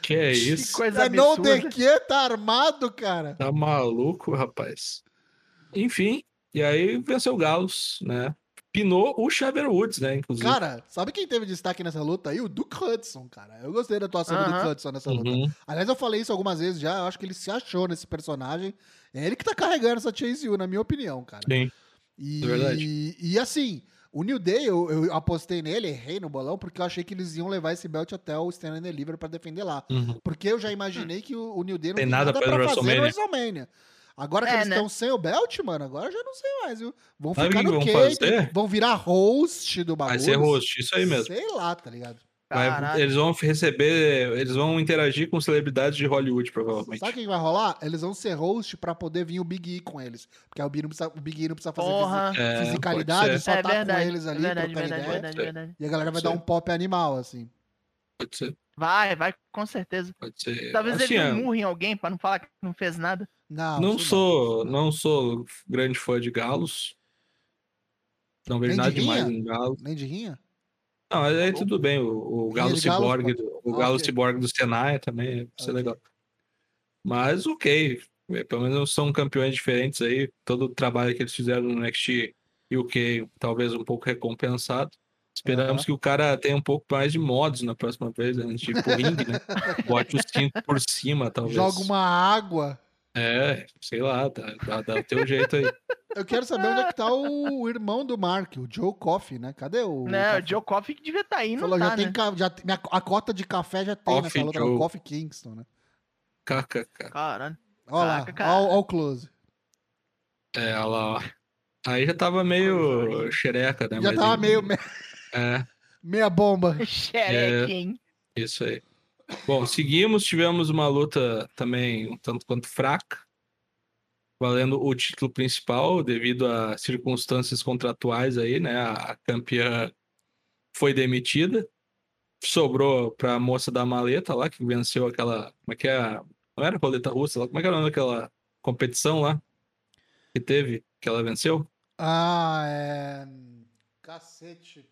Que é Que isso? coisa É não de que, tá armado, cara. Tá maluco, rapaz. Enfim, e aí venceu o Galos, né? Pinou o Xavier Woods, né? Inclusive. Cara, sabe quem teve destaque nessa luta aí? O Duke Hudson, cara. Eu gostei da atuação do Duke. Hudson nessa luta. Uhum. Aliás, eu falei isso algumas vezes já. Eu acho que ele se achou nesse personagem. É ele que tá carregando essa Chase U, na minha opinião, cara. Sim. E, É verdade. e assim, o New Day, eu, eu apostei nele, errei no bolão, porque eu achei que eles iam levar esse belt até o Stand and Deliver pra defender lá. Uhum. Porque eu já imaginei que o, o New Day não Tem tem, nada nada, pra fazer no WrestleMania. Agora que É, eles né? estão sem o belt, mano, agora eu já não sei mais, viu? Vão ficar que no que vão cage, fazer? vão virar host do bagulho. Vai ser host, isso aí mesmo. Sei lá, tá ligado? Vai- eles vão receber, eles vão interagir com celebridades de Hollywood, provavelmente. Sabe o que vai rolar? Eles vão ser host pra poder vir o Big E com eles. Porque aí o Big E não precisa, o Big E não precisa fazer É, fisicalidade, só É tá verdade. com eles ali, verdade, trocando verdade, ideia. verdade, Sei. verdade. E a galera vai Pode dar ser. um pop animal, assim. Pode ser, Vai, vai, com certeza. pode ser. Talvez Assim, ele é, em alguém pra não falar que não fez nada. Não, não isso sou, não sou grande fã de galos. Não vejo nada de demais em galo. Nem de rinha? Não, mas aí tudo bem. O, o Galo Cyborg, do, o Ah, Galo. Cyborg do Senai também ia ser Ok. legal. Mas ok. É, Pelo menos são campeões diferentes aí. Todo o trabalho que eles fizeram no NXT UK, talvez um pouco recompensado. Esperamos que o cara tenha um pouco mais de mods na próxima vez, né? Tipo ringue, né? [laughs] Bote o cinto por cima, talvez. Joga uma água. É, sei lá, dá, dá, dá o teu jeito aí. [laughs] Eu quero saber onde é que tá o irmão do Mark, o Joe Coffey, né? Cadê o. né, Coffey? o Joe Coffey que devia estar aí, não Falou, tá, já né? tem, já tem- minha- a cota de café já tem Coffee nessa luta, Joe. o Coffee Kingston, né? KKK. Caralho. Olha lá, Caraca, olha o close. É, olha lá, ó. Aí já tava meio xereca, né? Já Mas tava em- meio me- É, meia bomba. [laughs] Xereque, hein? isso aí. Bom, seguimos, tivemos uma luta também um tanto quanto fraca, valendo o título principal devido a circunstâncias contratuais aí, né? A campeã foi demitida, sobrou pra moça da maleta lá, que venceu aquela. Como é que é? a- Não era roleta russa lá? Como é que era o daquela competição lá que teve, que ela venceu? Ah, é. Cacete.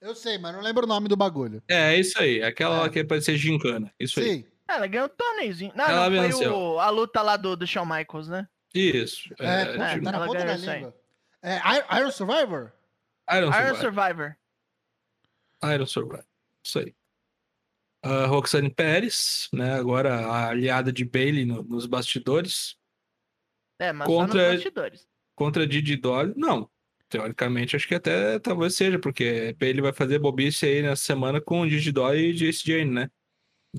Eu sei, mas não lembro o nome do bagulho. É, é isso aí, aquela É. lá que parecia gincana. Isso aí. Sim. Ah, ela ganhou o torneizinho. Não, Ela não, foi venceu. o- a luta lá do, do Shawn Michaels, né? Isso. É, É, tipo, tá na ponta da aí. língua. É Iron Survivor? Iron Iron Survivor. Survivor. Iron Survivor. Isso aí. A Roxane Pérez, né? Agora a aliada de Bailey no- nos bastidores. É, mas Contra- só nos bastidores. Contra Didi Dolly. Não. Teoricamente, acho que até talvez seja, porque Bailey vai fazer bobice aí nessa semana com Didi Dolly e Jace Jane, né?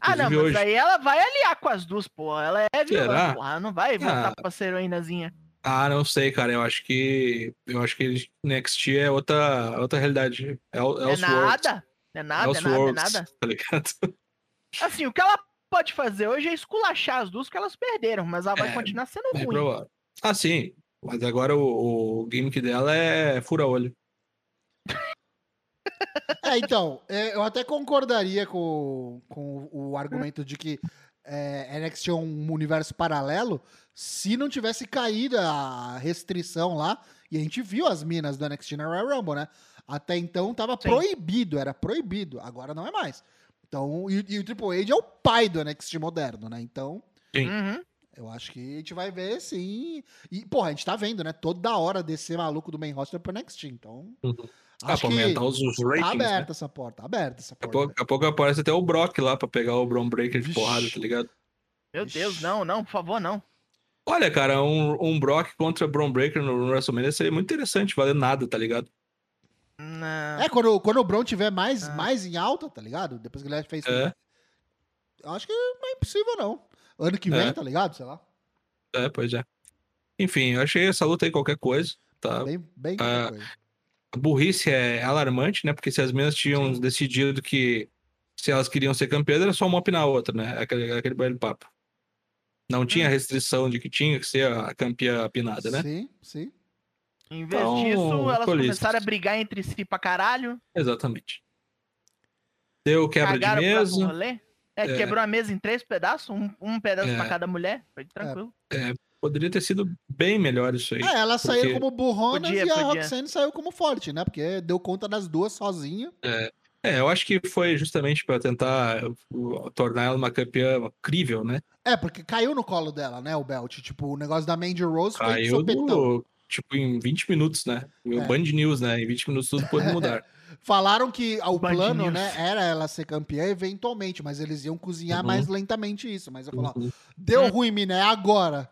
Ah, não, Inclusive mas aí ela vai aliar com as duas, pô. Ela é vilã, porra. Ela não vai voltar Ah. pra ser heroínazinha. Ah, não sei, cara. Eu acho que. Eu acho que NXT é outra, outra realidade. É, o- É Elseworlds. nada. É nada, é nada, é nada. Tá ligado? [laughs] Assim, o que ela pode fazer hoje é esculachar as duas que elas perderam, mas ela vai É, continuar sendo ruim. provável. Ah, sim. Mas agora o, o gimmick dela é fura-olho. [laughs] É, então, é, eu até concordaria com, com o argumento de que é, NXT é um universo paralelo se não tivesse caído a restrição lá. E a gente viu as minas do NXT na Royal Rumble, né? Até então tava Sim. proibido, era proibido. Agora não é mais. Então, e, e o Triple H é o pai do NXT moderno, né? Então, Uhum. Eu acho que a gente vai ver sim. E, porra, a gente tá vendo, né? Toda hora descer maluco do main roster pro NXT. Então, Uhum. Ah, acho que aumentar os, os tá ratings, né? aberta essa porta, tá aberta essa Daqui a porta. pouco, daqui a pouco aparece até o Brock lá pra pegar o Braun Breaker de porrada, tá ligado? Meu Deus, não, não, por favor, não. Olha, cara, um, um Brock contra Braun Breaker no, no WrestleMania seria muito interessante, valer nada, tá ligado? Não. É, quando, quando o Brown tiver mais, Ah. mais em alta, tá ligado? Depois que ele fez. É. Eu acho que não é impossível, não. Ano que vem, É. tá ligado? Sei lá. É, pois é. Enfim, eu achei essa luta aí qualquer coisa, tá? Bem, bem Ah. qualquer coisa. A burrice é alarmante, né? Porque se as meninas tinham decidido que se elas queriam ser campeãs, era só uma opinar a outra, né? Aquele, aquele velho papo. Não tinha Hum. restrição de que tinha que ser a campeã pinada, né? Sim, sim. Em vez Então, disso, elas começaram a brigar entre si pra caralho. Exatamente. Deu quebra de cagaram próprio mesa. É, É. quebrou a mesa em três pedaços, um, um pedaço É. pra cada mulher. Foi tranquilo. Poderia ter sido bem melhor isso aí. É, saíram porque- como burronas Podia, e a podia. Roxanne saiu como forte, né? Porque deu conta das duas sozinha. É, eu acho que foi justamente pra tentar tornar ela uma campeã crível, né? É, porque caiu no colo dela, né, o belt. Tipo, o negócio da Mandy Rose foi Caiu sopetão. do, tipo em 20 minutos, né? O É. Band News, né? Em 20 minutos tudo pode mudar. [laughs] Falaram que o Band plano, News. né, era ela ser campeã eventualmente, mas eles iam cozinhar Uhum. mais lentamente isso. Mas eu falo, Uhum. deu Hum. ruim, mina, é agora.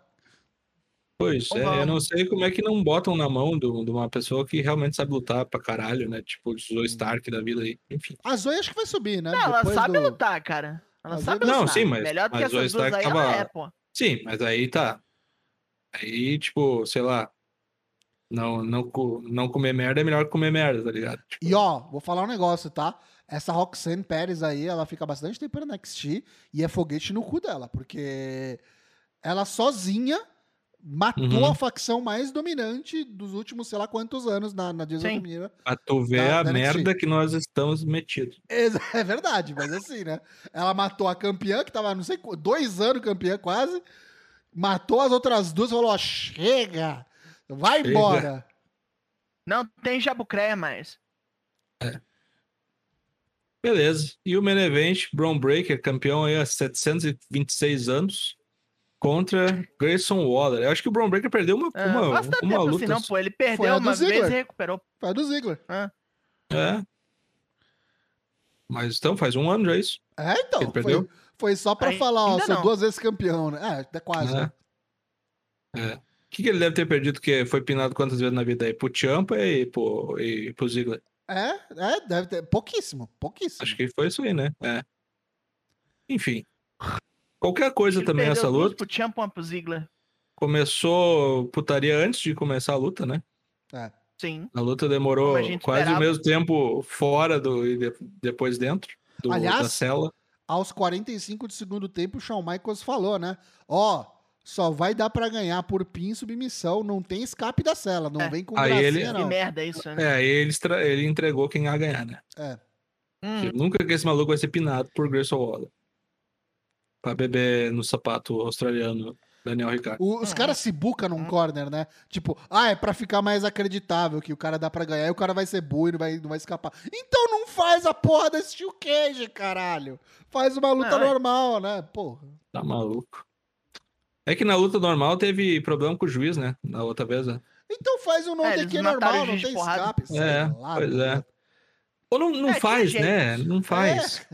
Pois Então é, eu não sei como é que não botam na mão do- de uma pessoa que realmente sabe lutar pra caralho, né? Tipo o Zoe Stark da vida aí. Enfim. A Zoe acho que vai subir, né? Não, ela Depois sabe do- lutar, cara. Ela Mas sabe lutar. Não, sim, mas- Melhor do que mas o essas duas Stark aí, ela tava- é, pô. Sim, mas aí tá. Aí, tipo, sei lá. Não, não, não comer merda é melhor que comer merda, tá ligado? Tipo, E ó, vou falar um negócio, tá? Essa Roxanne Pérez aí, ela fica bastante tempo no NXT e é foguete no cu dela, porque ela sozinha matou Uhum. a facção mais dominante dos últimos, sei lá quantos anos na, na Disney Sim. Feminina. pra tu ver Da- a NXT. merda que nós estamos metidos. [laughs] É verdade, mas assim, né? Ela matou a campeã, que tava, não sei, dois anos campeã quase, matou as outras duas e falou: ó, chega, vai embora. Não tem jabucré mais. Beleza. E o main event, Braun Breaker, campeão aí há 726 anos, contra Grayson Waller. Eu acho que o Braun Breaker perdeu uma, Ah, uma, uma tempo luta. assim, não, pô. Ele Foi a perdeu uma vez Ziggler. e recuperou. Foi do Ziggler. É. Mas então, faz um ano já isso. É, então. Ele Foi, perdeu? foi só pra Aí- falar, ó, sou não. duas vezes campeão, né? É, até quase. É. né? É. O que, que ele deve ter perdido que foi pinado quantas vezes na vida aí? Pro Champa e pro, e pro Ziggler. É, é, deve ter. Pouquíssimo, pouquíssimo. Acho que foi isso aí, né? É. Enfim. Qualquer coisa Ele também essa luta. Pro Champ, uma pro Ziggler. Começou putaria antes de começar a luta, né? É. Sim. A luta demorou a quase esperava. o mesmo tempo fora do, e de- depois dentro do, Aliás, da cela. Aos 45 de segundo tempo, o Shawn Michaels falou, né? Ó, só vai dar pra ganhar por pin submissão, não tem escape da cela, não É. vem com Aí gracinha, ele- Que não. merda isso, né? É, aí ele, ele entregou quem ia ganhar, né? É. Hum, Nunca que esse maluco vai ser pinado por Grayson Waller. Pra beber no sapato australiano Daniel Ricardo. O- os Uhum. caras se bucam num corner, né? Tipo, ah, é pra ficar mais acreditável que o cara dá pra ganhar e o cara vai ser burro e não vai, não vai escapar. Então não faz a porra desse steel cage, caralho. Faz uma luta Não, é. normal, né? Porra. Tá maluco. É que na luta normal teve problema com o juiz, né? Na outra vez, né? Então faz um no É, é, que mataram normal, não tem porrada. escape. É, lá, pois tá é. Ou não, não É, faz, né? Não faz.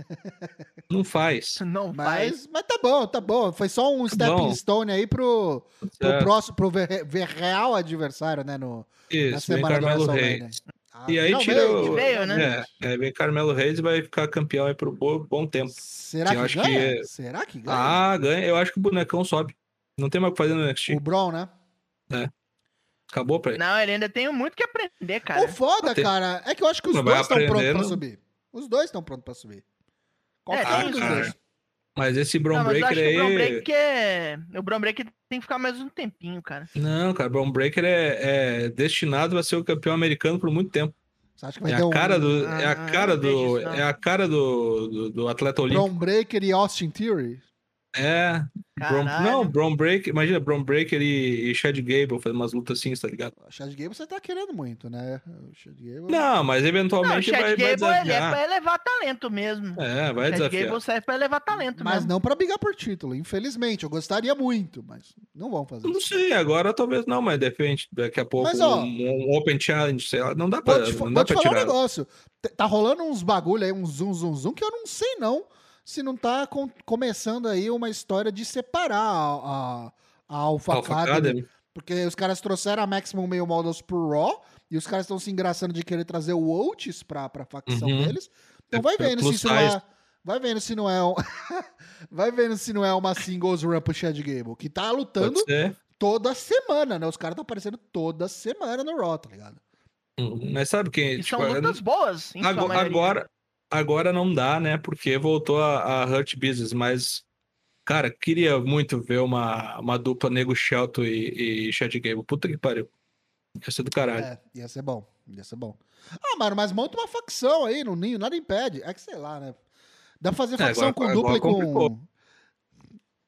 Não faz. [laughs] Não faz. Mas, mas tá bom, tá bom. Foi só um stepping bom. stone aí pro, pro É, próximo, pro ver, ver real adversário, né? No, na Isso, vem semana do Carmelo WrestleMania. Reis. Ah, E aí tira o. veio, né? É, é, vem Carmelo Reis e vai ficar campeão aí por bo- bom tempo. Será que que, ganha? que- Será que ganha? Ah, ganha. Eu acho que o bonecão sobe. Não tem mais o que fazer no NXT. o Braun, né? Acabou pra ele. Não, ele ainda tem muito que aprender, cara. O foda, Tem- cara, é que eu acho que os Não dois estão prontos pra subir. Os dois estão prontos pra subir. Qualquer tem um dos cara. dois. Mas esse Brown Não, mas eu acho Breaker que o Brown aí. Break é... O Brown Break tem que ficar mais um tempinho, cara. Não, cara, Brown Breaker é, é destinado a ser o campeão americano por muito tempo. Você acha que vai É ter a um cara do. É a Ah, cara do. isso. É a cara do, do, do atleta olímpico. Brown Breaker e Austin Theory? É. Caralho. não, Brown Breaker. Imagina, Brown Breaker e, e Chad Gable fazendo umas lutas assim, tá ligado? O Chad Gable você tá querendo muito, né? O Chad Gable... Não, mas Não, o eventualmente Chad vai, vai Gable ele é desafiar. pra elevar talento mesmo. É, vai o Chad desafiar. Gable serve pra elevar talento Mas mesmo. não pra brigar por título, infelizmente. Eu gostaria muito, mas não vão fazer Não isso. sei, agora talvez não, mas de repente, daqui a pouco, Mas, ó, um, um Open Challenge, sei lá, não dá pra, Vou te, fa- não vou dá te pra falar um tirar. negócio. T- Tá rolando uns bagulho aí, um zoom, zoom, zoom, que eu não sei não se não tá com- começando aí uma história de separar a, a, a Alpha, Alpha Academy. Academy. Porque os caras trouxeram a Maximum Male Models pro Raw e os caras estão se engraçando de querer trazer o Oates pra, pra facção Uhum. deles. Então É, vai é vendo se plus isso não size. é... Vai vendo se não é um... [laughs] vai vendo se não é uma singles run pro Chad Gable, que tá lutando toda semana, né? Os caras estão aparecendo toda semana no Raw, tá ligado? Hum, Mas sabe quem? E tipo, são lutas boas, Agora, agora, agora não dá, né? Porque voltou a, a Hurt Business, mas, cara, queria muito ver uma, uma dupla Nego Shelton e, e Chad Gable. Puta que pariu. Ia ser do caralho. É, ia ser bom. Ia ser bom. Ah, mano, mas monta uma facção aí no ninho, nada impede. É que sei lá, né? Dá pra fazer É, facção agora- com dupla agora e com. complicou.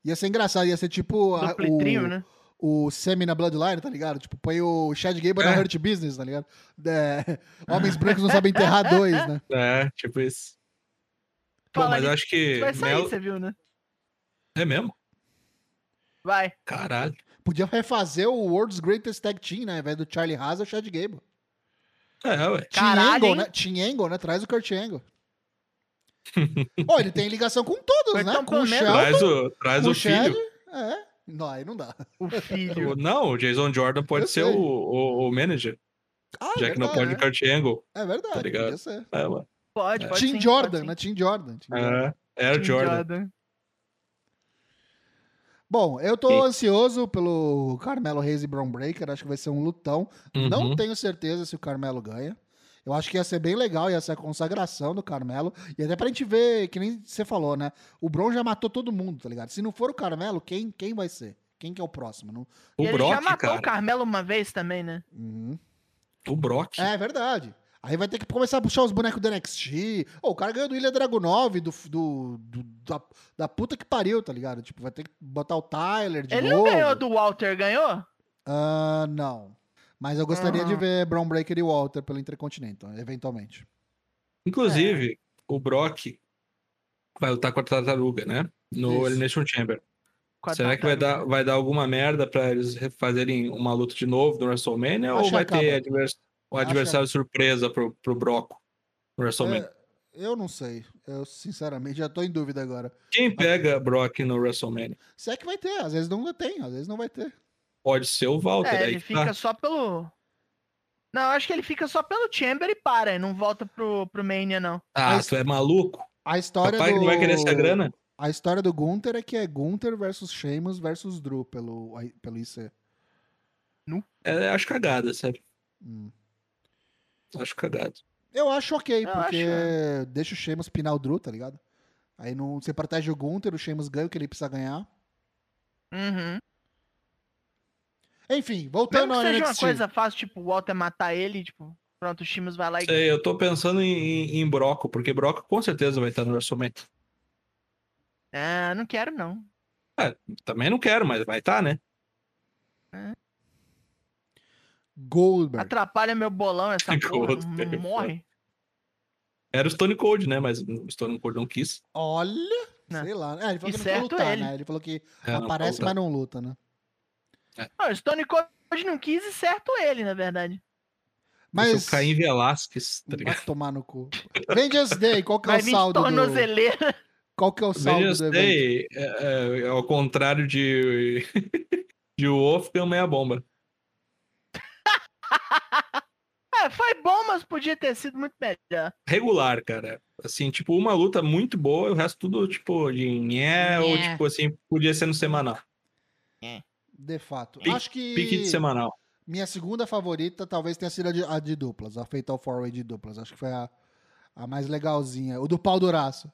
Ia ser engraçado, ia ser tipo a- Duplo e o, trio, né? O Semi na Bloodline, tá ligado? Tipo, põe o Chad Gable na É. Hurt Business, tá ligado? É, homens brancos não sabem enterrar dois, né? [laughs] É, tipo isso. Pô, Fala mas eu acho que. Vai sair, Mel- você viu, né? É mesmo? Vai. Caralho. Podia refazer o World's Greatest Tag Team, né? Ao invés do Charlie Haas, é o Chad Gable. É, ué. Team Caralho, Angle, né? Team Angle, né? Traz o Kurt Angle. [laughs] Ó, ele tem ligação com todos, né? Com o Shelton, Traz o, traz com o o Chad. filho. É. Não, aí não dá. O filho. [laughs] Não, o Jason Jordan pode Eu ser o, o, o manager, Ah, é já que não pode Kurt Angle. É verdade, tá ligado? podia ser. É, ué. Pode, pode Team sim, Jordan, pode né? Team Jordan. Team Jordan. É, Air Team Jordan. Bom, eu tô Sim. ansioso pelo Carmelo Reis e Brown Breaker. Acho que vai ser um lutão. Não Uhum. tenho certeza se o Carmelo ganha. Eu acho que ia ser bem legal, ia ser a consagração do Carmelo. E até pra gente ver, que nem você falou, né? O Bron já matou todo mundo, tá ligado? Se não for o Carmelo, quem, quem vai ser? Quem que é o próximo? Não... O E ele Brock, já matou cara. o Carmelo uma vez também, né? Uhum. O Brock. É verdade. Aí vai ter que começar a puxar os bonecos do NXT. Ô, o cara ganhou do Ilha Dragunov, do, do, do- da, da puta que pariu, tá ligado? Tipo, vai ter que botar o Tyler de ele novo. não ganhou do Walter, ganhou? Ah, não. Mas eu gostaria de Aham. ver Brown Breaker e Walter pelo Intercontinental, eventualmente. Inclusive, o Brock vai lutar com a Tartaruga, né? No Isso. Elimination Chamber. Será que vai dar, vai dar alguma merda pra eles fazerem uma luta de novo no WrestleMania? Acho ou vai acaba. ter advers- um Acho adversário surpresa pro, pro Brock no WrestleMania? É, eu não sei. Eu, sinceramente, já tô em dúvida agora. Quem pega Brock no WrestleMania? Se é que vai ter, às vezes não tem, às vezes não vai ter. Pode ser o Walter. É, aí ele fica tá. só pelo. Não, eu acho que ele fica só pelo Chamber e para, e não volta pro, pro Mania, não. Ah, Mas- tu é maluco? A história Papai do... não vai querer essa grana? A história do Gunther é que é Gunther versus Sheamus versus Drew pelo, pelo IC. É, acho cagada, sabe? Hum. Acho cagada. Eu acho ok, Eu porque acho, deixa o Sheamus pinar o Drew, tá ligado? Aí não, você protege o Gunther, o Sheamus ganha o que ele precisa ganhar. Uhum. Enfim, Mesmo voltando que ao seja uma NXT. coisa fácil, tipo, o Walter matar ele, tipo, pronto, o Shimus vai lá e. Sei, eu tô pensando em, em, Broco, porque Broco com certeza vai estar no WrestleMania. Ah, não quero, não. Também não quero, mas vai estar, né? Goldberg. Atrapalha meu bolão essa [laughs] porra. Não morre. Era o Stone Cold, né? Mas o Stone Cold não quis. Olha, Não. sei lá. É, ele falou E que não quer certo lutar, ele. né? Ele falou que É, aparece, mas não luta, né? Não, o Stone Cold não quis e certo ele, na verdade. Mas. O Caim Velasquez, tá ligado? vai tomar no cu. Vengeance Day, qual que é Vai o saldo do... tornozeleira. Qual que é o saldo Vengeance do evento? Day, é, é, é ao contrário de, [laughs] de Wolfgang, meia bomba. [laughs] É, foi bom, mas podia ter sido muito melhor. Regular, cara. Assim, tipo, uma luta muito boa e o resto tudo, tipo, de nhé, ou tipo assim, podia ser no semanal. De fato. Pique- Acho que Pique de semanal. Minha segunda favorita talvez tenha sido a de, a de duplas, a Fatal Four Way de duplas. Acho que foi a, a mais legalzinha. O do pau duraço.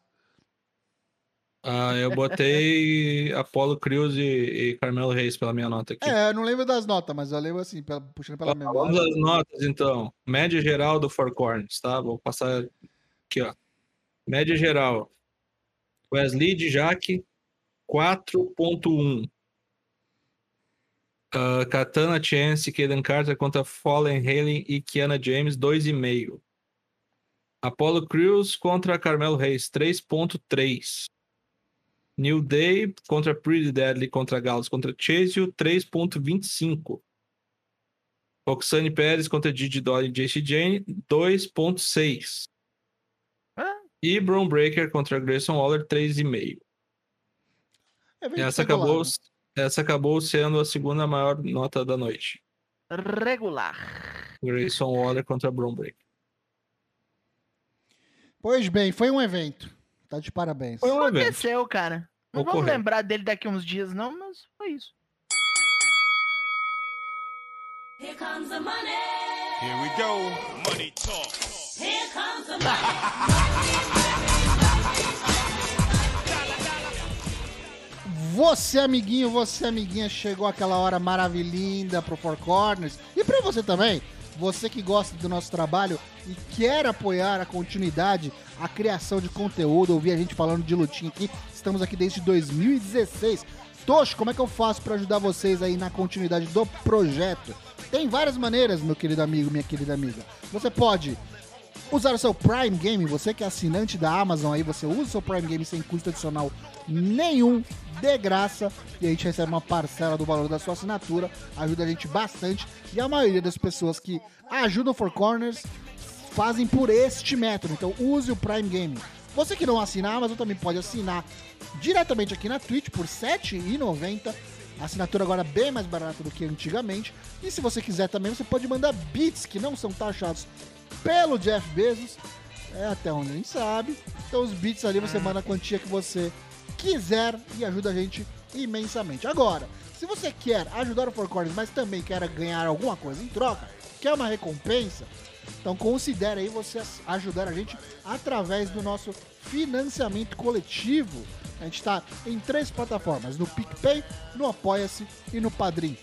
Ah, eu botei [laughs] Apollo Crews e, e Carmelo Reis pela minha nota aqui. É, eu não lembro das notas, mas eu lembro assim, pela- puxando pela Vamos memória. às notas, então. Média geral do Four Corners, tá? Vou passar aqui, ó. Média geral. Wesley de Jaque, 4.1. Ah, Katana Chance, Kaden Carter contra Fallen Halen e Kiana James, 2,5. Apollo Crews contra Carmelo Reis, 3.3. New Day contra Pretty Deadly contra Gauss contra Chase, 3.25. Roxane Pérez contra Didi Dolly e JC Jane, 2.6. Hã? E Brown Breaker contra Grayson Waller, 3,5. É Essa acabou, né? Essa acabou sendo a segunda maior nota da noite. Regular. Grayson Waller contra Brown Breaker. Pois bem, foi um evento. Tá de parabéns. Foi um evento. Aconteceu, cara. Não vamos Ocorreu. lembrar dele daqui uns dias, não, mas foi isso. Here comes the money. Here we go. Money talk. Here comes the [laughs] money. Você, amiguinho, você, amiguinha, chegou aquela hora maravilhinda pro Four Corners. E pra você também, você que gosta do nosso trabalho e quer apoiar a continuidade, a criação de conteúdo, ouvir a gente falando de lutinha aqui. Estamos aqui desde 2016. Tocho, como é que eu faço pra ajudar vocês aí na continuidade do projeto? Tem várias maneiras, meu querido amigo, minha querida amiga. Você pode usar o seu Prime Game, você que é assinante da Amazon aí, você usa o seu Prime Game sem custo adicional nenhum, de graça, e a gente recebe uma parcela do valor da sua assinatura, ajuda a gente bastante, e a maioria das pessoas que ajudam For Corners fazem por este método, então use o Prime Game. Você que não assina a Amazon também pode assinar diretamente aqui na Twitch por R$ 7,90. A assinatura agora é bem mais barata do que antigamente. E se você quiser também, você pode mandar bits que não são taxados pelo Jeff Bezos. É até onde a gente sabe. Então os bits ali você manda a quantia que você quiser e ajuda a gente imensamente. Agora, se você quer ajudar o Four Corners, mas também quer ganhar alguma coisa em troca, quer uma recompensa, então considere aí você ajudar a gente através do nosso financiamento coletivo. A gente está em três plataformas, no PicPay, no Apoia-se e no Padrim.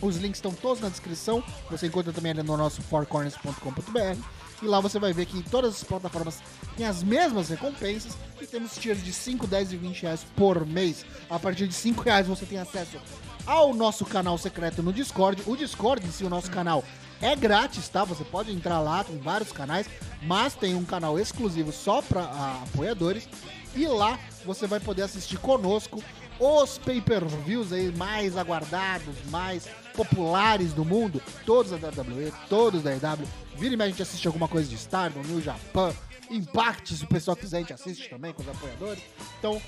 Os links estão todos na descrição. Você encontra também ali no nosso fourcorners.com.br. E lá você vai ver que todas as plataformas tem as mesmas recompensas. E temos tiers de 5, 10 e 20 reais por mês. A partir de 5 reais você tem acesso ao nosso canal secreto no Discord. O Discord em si, o nosso canal, é grátis, tá? Você pode entrar lá, tem vários canais. Mas tem um canal exclusivo só para apoiadores. E lá você vai poder assistir conosco os pay-per-views aí mais aguardados, mais populares do mundo, todos da WWE, todos da EW. Vira e mexe, a gente assiste alguma coisa de Stardom, New Japan, Impact, se o pessoal quiser, a gente assiste também com os apoiadores. Então,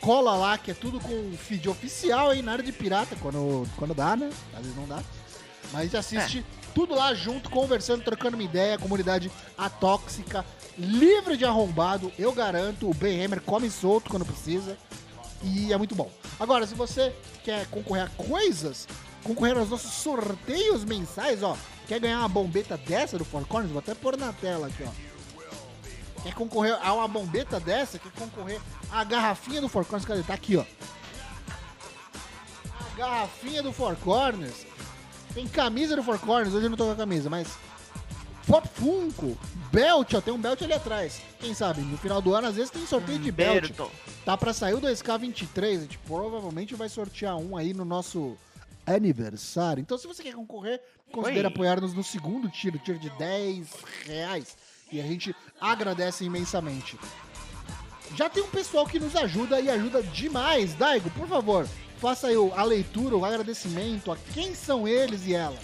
cola lá, que é tudo com feed oficial aí, na área de pirata, quando, quando dá, né? Às vezes não dá. Mas a gente assiste tudo lá junto, conversando, trocando uma ideia, comunidade atóxica, livre de arrombado, eu garanto, o Ben Hammer come solto quando precisa. E é muito bom. Agora, se você quer concorrer a coisas, concorrer aos nossos sorteios mensais, ó. Quer ganhar uma bombeta dessa do Four Corners? Vou até pôr na tela aqui, ó. Quer concorrer a uma bombeta dessa? Quer concorrer a garrafinha do Four Corners? Cadê? Tá aqui, ó. A garrafinha do Four Corners. Tem camisa do Four Corners. Hoje eu não tô com a camisa, mas... Pop Funko, Belt, ó, tem um Belt ali atrás. Quem sabe, no final do ano, às vezes tem sorteio de Belt. Berto. Tá pra sair o 2K23, a gente provavelmente vai sortear um aí no nosso aniversário. Então, se você quer concorrer, considere Oi. apoiar-nos no segundo tiro, tiro de 10 reais. E a gente agradece imensamente. Já tem um pessoal que nos ajuda e ajuda demais. Daigo, por favor, faça aí a leitura, o agradecimento a quem são eles e elas.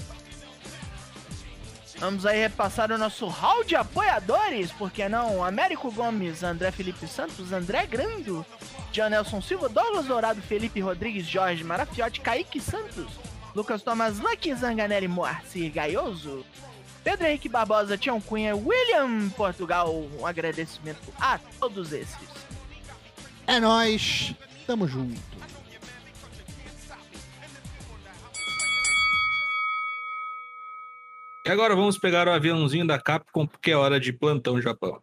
Vamos aí repassar o nosso hall de apoiadores, por que não? Américo Gomes, André Felipe Santos, André Grando, John Nelson Silva, Douglas Dourado, Felipe Rodrigues, Jorge Marafiotti, Kaique Santos, Lucas Thomas, Lucky Zanganelli, Moacir Gaioso, Pedro Henrique Barbosa, Tião Cunha, William Portugal. Um agradecimento a todos esses. É nóis, tamo junto. E agora vamos pegar o aviãozinho da Capcom, porque é hora de plantão Japão.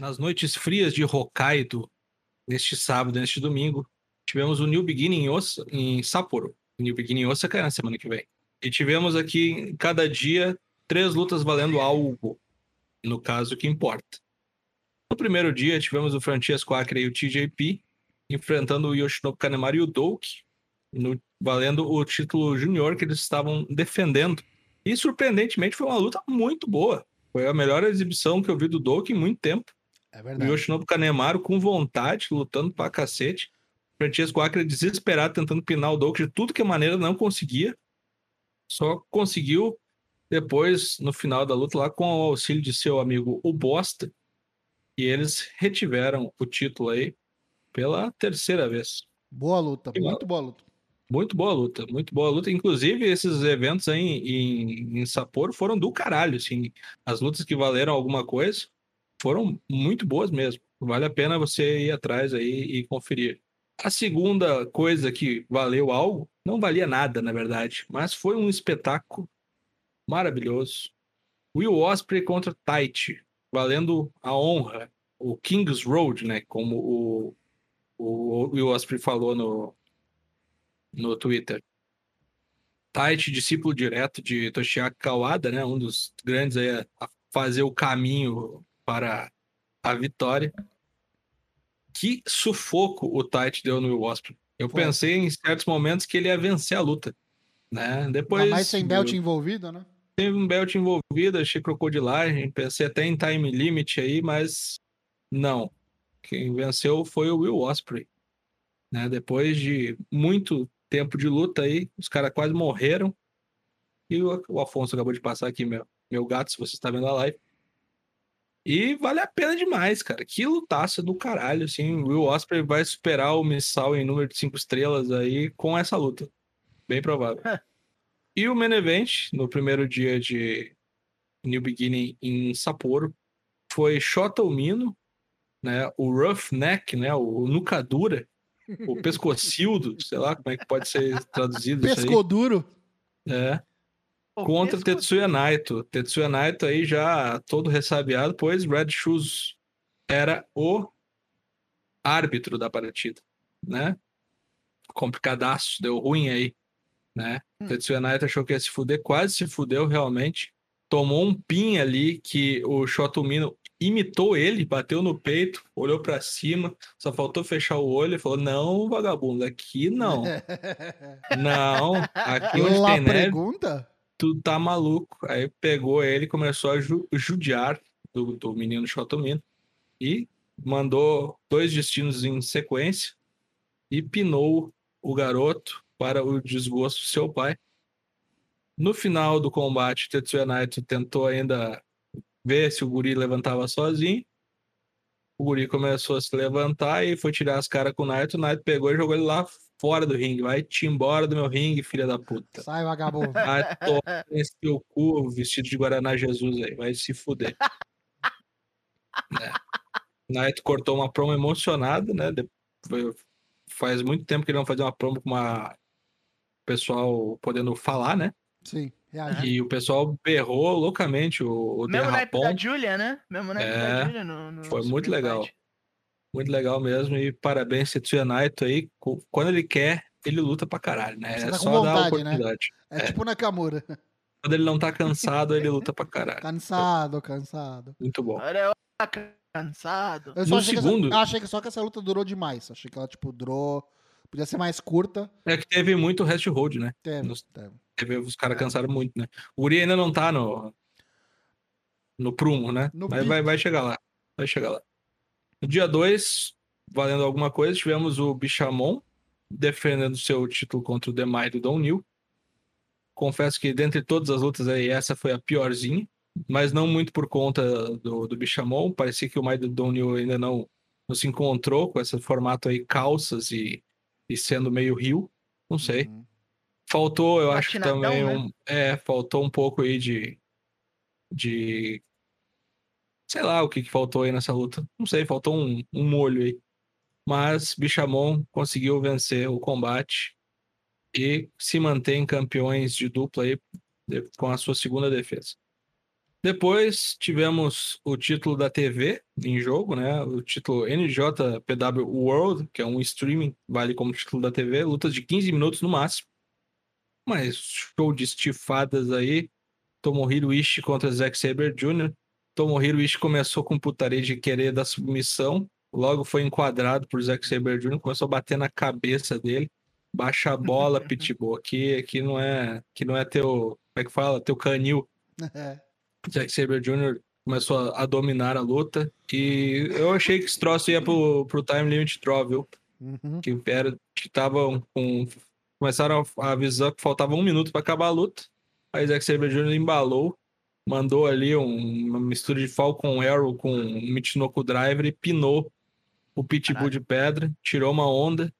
Nas noites frias de Hokkaido, neste sábado e neste domingo, tivemos o New Beginning em, Osa, em Sapporo. O New Beginning em Osaka é na semana que vem. E tivemos aqui, cada dia, três lutas valendo algo. No caso, que importa. No primeiro dia, tivemos o Francesco Acre e o TJP enfrentando o Yoshinobu Kanemaru e o Douki, no- valendo o título junior que eles estavam defendendo. E, surpreendentemente, foi uma luta muito boa. Foi a melhor exibição que eu vi do Douki em muito tempo. É O verdade. Yoshinobu Kanemaru com vontade, lutando pra cacete. Francesco Acre desesperado, tentando pinar o Douki de tudo que é maneira, não conseguia. Só conseguiu depois, no final da luta, lá com o auxílio de seu amigo o Bosta. E eles retiveram o título aí pela terceira vez. Boa luta, Que muito boa luta. Muito boa luta, muito boa luta. Inclusive, esses eventos aí em, em, em Sapporo foram do caralho, assim. As lutas que valeram alguma coisa foram muito boas mesmo. Vale a pena você ir atrás aí e conferir. A segunda coisa que valeu algo, não valia nada, na verdade, mas foi um espetáculo maravilhoso. Will Ospreay contra Taichi, valendo a honra, o King's Road, né, como o, o Will Ospreay falou no, no Twitter. Taichi, discípulo direto de Toshiaki Kawada, né, um dos grandes aí a fazer o caminho para a vitória. Que sufoco o Taichi deu no Will Ospreay. Eu pensei em certos momentos que ele ia vencer a luta, né? Depois mais sem belt envolvido, né? teve um belt envolvido, achei crocodilagem, pensei até em time limit aí, mas não. Quem venceu foi o Will Ospreay. Né? Depois de muito tempo de luta aí, os caras quase morreram. E o, o Afonso acabou de passar aqui, meu, meu gato, se você está vendo a live. E vale a pena demais, cara. Que lutaça do caralho, assim. O Will Ospreay vai superar o Missal em número de 5 estrelas aí com essa luta. Bem provável. [laughs] E o main event, no primeiro dia de New Beginning em Sapporo, foi Shota Umino, né, o Roughneck, né, o nuca dura, o [laughs] pescocildo, sei lá como é que pode ser traduzido isso Pescou duro. aí. É, Pô, contra Tetsuya Naito. Tetsuya Naito aí já todo ressabiado, pois Red Shoes era o árbitro da partida, né? Complicadaço, deu ruim aí, né? Hum. Tetsuya Naito achou que ia se fuder, quase se fudeu realmente. Tomou um pin ali que o Shotomino imitou ele, bateu no peito, olhou pra cima, só faltou fechar o olho e falou: Não, vagabundo, aqui não. [laughs] Não, aqui onde Lá tem neve, pergunta? Tu tá maluco. Aí pegou ele começou a ju- judiar do, do menino Shotomino e mandou dois destinos em sequência e pinou o garoto para o desgosto do seu pai. No final do combate, Tetsuya Naito tentou ainda ver se o guri levantava sozinho. O guri começou a se levantar e foi tirar as caras com o Naito. O Naito pegou e jogou ele lá fora do ringue. Vai-te embora do meu ringue, filha da puta. Sai, vagabundo. Vai [laughs] tomar nesse teu cu, vestido de Guaraná Jesus aí. Vai se fuder. [laughs] né? Naito cortou uma promo emocionada, né? Faz muito tempo que ele não fazia uma promo com uma pessoal podendo falar, né? Sim, reage. E o pessoal berrou loucamente o, o Mesmo naipe Derrapon. da Julia, né? Mesmo naipe É, da Julia no, no foi muito legal. Fight. Muito legal mesmo. E parabéns, Tetsuya Naito aí. Quando ele quer, ele luta pra caralho, né? Você É tá só dar a vontade, né? oportunidade. É tipo Nakamura. Quando ele não tá cansado, ele luta pra caralho. Cansado, cansado. Muito bom. Olha, eu cansado. Eu só No achei que segundo- essa, eu achei que só que essa luta durou demais. Achei que ela, tipo, durou. Podia ser mais curta. É que teve muito rest hold, né? Teve, Nos- teve. Teve, os caras cansaram muito, né? O Uri ainda não tá no, no prumo, né? No Mas vai, vai chegar lá. Vai chegar lá. No dia 2, valendo alguma coisa, tivemos o Bichamon defendendo seu título contra o Demai do Don New. Confesso que dentre todas as lutas aí, essa foi a piorzinha. Mas não muito por conta do, do Bichamon. Parecia que o Mai do Don New ainda não, não se encontrou com esse formato aí, calças e, e sendo meio rio. Não sei. Uhum. Faltou, eu acho que também né? um, é, faltou um pouco aí de de sei lá o que que faltou aí nessa luta. Não sei, faltou um, um molho aí. mas Bichamon conseguiu vencer o combate e se mantém campeões de dupla aí com a sua segunda defesa. Depois tivemos o título da TV em jogo, né? O título NJPW World, que é um streaming, vale como título da TV, lutas de 15 minutos no máximo. Mas show de estifadas aí. Tomohiro Ishii contra Zack Saber Jr. Tomohiro Ishii começou com putaria de querer dar submissão, logo foi enquadrado por Zack Saber Jr., começou a bater na cabeça dele. Baixa a bola, [laughs] Pitbull. Aqui, aqui não é, aqui não é teu, como é que fala? Teu canil. [laughs] Zack Saber Jr. começou a, a dominar a luta. E eu achei que esse troço ia pro, pro Time Limit Draw, viu? Uhum. Que era que estavam com. Começaram a avisar que faltava um minuto para acabar a luta. Aí Zack Saber Jr. embalou, mandou ali um- uma mistura de Falcon Arrow com um Michinoku Driver e pinou o Pitbull de pedra, tirou uma onda,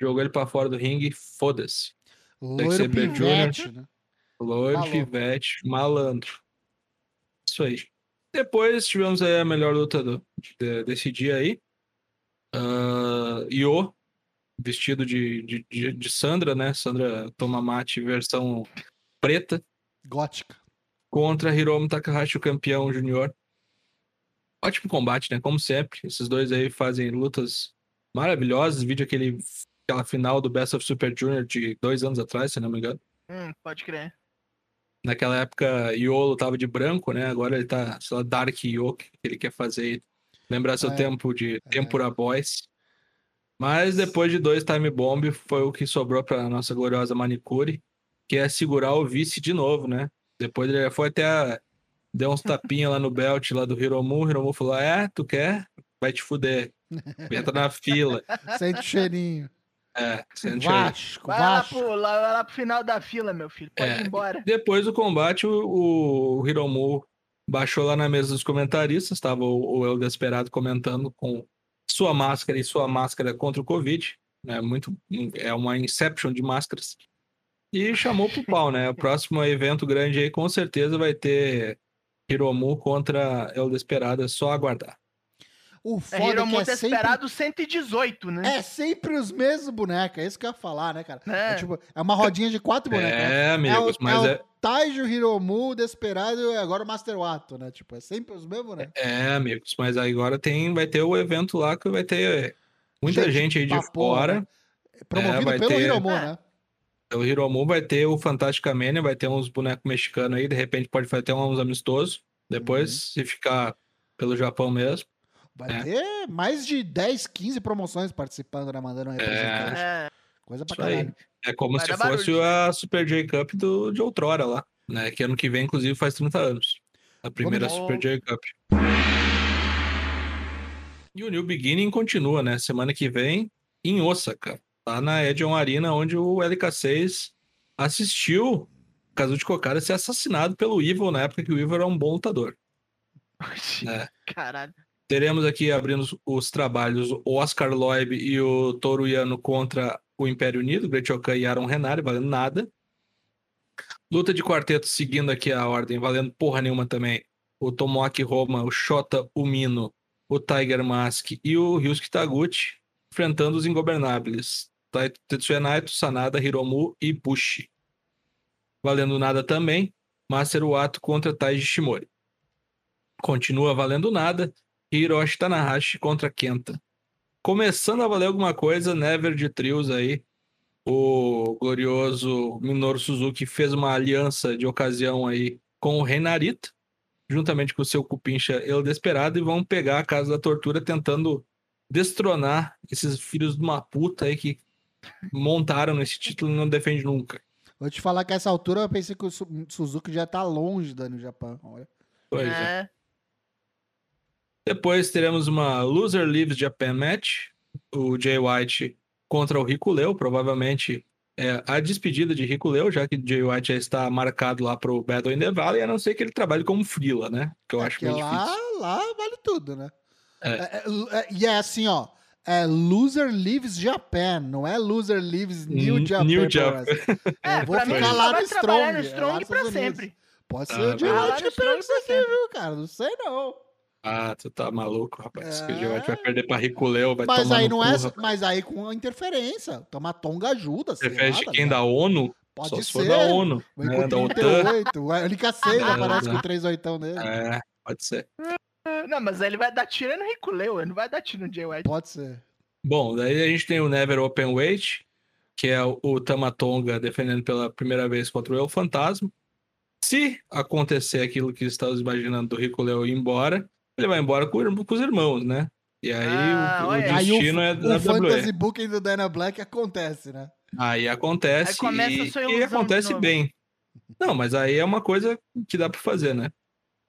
jogou ele para fora do ringue e foda-se. Loiro pivete, né? Loiro, Maluco. pivete, malandro. Isso aí. Depois tivemos aí a melhor luta do- de- desse dia aí. Ah, Io, vestido de, de, de, de Sandra, né? Sandra Tomamate, versão preta, Gótica. Contra Hiromu Takahashi, o campeão júnior. Ótimo combate, né? Como sempre. Esses dois aí fazem lutas maravilhosas. Vídeo aquele, aquela final do Best of Super Junior de dois anos atrás, se não me engano. Hum, pode crer. Naquela época, Iolo tava de branco, né? Agora ele tá, sei lá, Dark Io, que ele quer fazer. Lembrar seu É, tempo de Tempura Boys. Mas depois de dois Time Bomb, foi o que sobrou pra nossa gloriosa Manicure, que é segurar o vice de novo, né? Depois ele foi até. a- Deu uns tapinhas lá no belt lá do Hiromu. Hiromu falou: É, tu quer? Vai te fuder. Entra na fila. [laughs] Sente o cheirinho. É, sente. Vasco, Vai lá, pro, lá, vai lá pro final da fila, meu filho. Pode É. ir embora. Depois do combate, o, o Hiromu baixou lá na mesa dos comentaristas, estava o, o El Desperado comentando com sua máscara e sua máscara contra o Covid, né? Muito, é uma inception de máscaras. E chamou pro pau, né? O próximo evento grande aí com certeza vai ter Hiromu contra El Desperado, é só aguardar. O É foda é que Hiromu é ter sempre, esperado 118, né? é sempre os mesmos bonecos. É isso que eu ia falar, né, cara? É, É. tipo, é uma rodinha de quatro bonecos, né? É, amigos, o, mas é, é, o Taiju, Hiromu, Desperado e agora o Master Wato, né? Tipo, é sempre os mesmos, né? é, amigos, mas agora tem, vai ter o evento lá que vai ter muita gente, aí de porra, fora. né? Promovido vai pelo ter- Hiromu, É. né? O Hiromu vai ter o Fantástica Mania, vai ter uns bonecos mexicanos aí, de repente pode fazer até uns amistosos. Depois, Uhum. se ficar pelo Japão mesmo. Vai É. ter mais de 10, 15 promoções participando, né? Mandando um representante. É, Coisa pra Isso aí. caralho. É como Vai se fosse barulho. a Super J Cup do, de outrora lá, né? Que ano que vem, inclusive, faz 30 anos. A primeira Vamos- Super J Cup. E o New Beginning continua, né? Semana que vem, em Osaka. Lá na Edion Arena, onde o LK6 assistiu Kazuchi Kokara ser assassinado pelo Evil na época que o Evil era um bom lutador. É. Caralho. Teremos aqui abrindo os, os trabalhos o Oscar Loeb e o Toru Yano contra o Império Unido, Great Okan e Aaron Renari, valendo nada. Luta de quarteto seguindo aqui a ordem, valendo porra nenhuma também. O Tomoaki Roma, o Shota Umino, o Tiger Mask e o Ryusuke Taguchi enfrentando os ingobernáveis. Tetsuya Naito, Sanada, Hiromu e Bushi. Valendo nada também, Master Wato contra Taiji Shimori. Continua valendo nada, Hiroshi Tanahashi contra Kenta. Começando a valer alguma coisa, Never de trios aí. O glorioso Minoru Suzuki fez uma aliança de ocasião aí com o Renarita, juntamente com o seu cupincha El Desperado, e vão pegar a Casa da Tortura tentando destronar esses filhos de uma puta aí que montaram nesse título e não defende nunca. Vou te falar que a essa altura eu pensei que o Su- Suzuki já tá longe da no Japão. Olha. Pois é. É. Depois teremos uma Loser Leaves Japan Match. O Jay White contra o Rico Leo. Provavelmente é a despedida de Rico Leo, já que o Jay White já está marcado lá pro Battle in the Valley, a não ser que ele trabalhe como Freela, né? Que eu acho Porque meio lá, difícil. lá vale tudo, né? É. É, é, é, e é assim, ó. É Loser Leaves Japan, não é Loser Leaves New N- Japan. New Japan. Wrestling. [laughs] É, Eu vou ficar lá no Strong. no é Strong nos pra Unidos. sempre. Pode ser Ah. Vai lá White no Japan isso aqui, viu, cara? Não sei não. Ah, tu tá maluco, rapaz. É. Que o vai perder pra Rico Leo, vai Mas tomar aí no não cu, é. rapaz. Mas aí com a interferência. Toma Tonga ajuda. lá, de tá quem? Da ONU? Pode Só ser. se for da ONU. Vem né, com da OTAN. 38. A única 6 [laughs] É, aparece com o 38 dele. É, pode ser. Não, mas aí ele vai dar tiro no Rico Leo, ele não vai dar tiro no Jay White. Pode ser. Bom, daí a gente tem o Never Open Weight, que é o, o Tamatonga defendendo pela primeira vez contra o El Fantasma. Se acontecer aquilo que estamos imaginando do Rico Leo ir embora, ele vai embora com, o com os irmãos, né? E aí Ah, o, o olha. Aí destino é o da WWE. Fantasy Booking do Dana Black acontece, né? Aí acontece Aí começa a e, sua e acontece bem. Não, mas aí é uma coisa que dá pra fazer, né?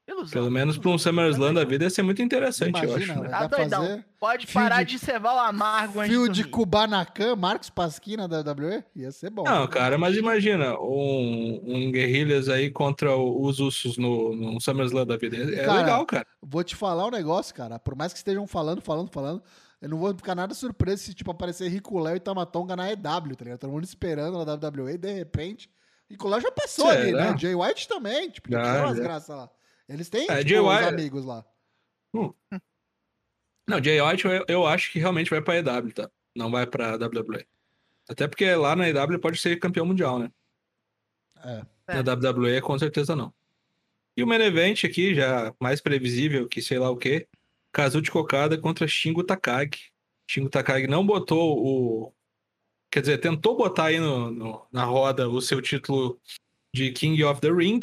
Ilusão. Pelo menos pra um SummerSlam da vida ia ser muito interessante, eu Imagina, acho. Né? Tá doidão. fazer Pode parar de- de cevar o amargo antes fio de. Kubanacan, Marcos Pasquina da WWE? Ia ser bom. Não, cara, mas imagina um, um Guerrilhas aí contra os Usos no, no SummerSlam da vida. É, Cara, legal, cara. Vou te falar um negócio, cara. Por mais que estejam falando, falando, falando, eu não vou ficar nada surpreso se, tipo, aparecer Rico Léo e Tamatonga na EW, tá ligado? Todo mundo esperando na WWE e, de repente, Rico Léo já passou Será? ali, né? Jay White também, tipo, Já, já, umas já. graças lá. Eles têm, É, tipo, os amigos lá. Não, Jay White eu, eu acho que realmente vai pra EW, tá? Não vai pra WWE. Até porque lá na EW pode ser campeão mundial, né? É. É. Na WWE com certeza não. E o main event aqui, já mais previsível que sei lá o quê. Kazuchi Kokada contra Shingo Takagi. Shingo Takagi não botou o... Quer dizer, tentou botar aí no, no- na roda o seu título de King of the Ring.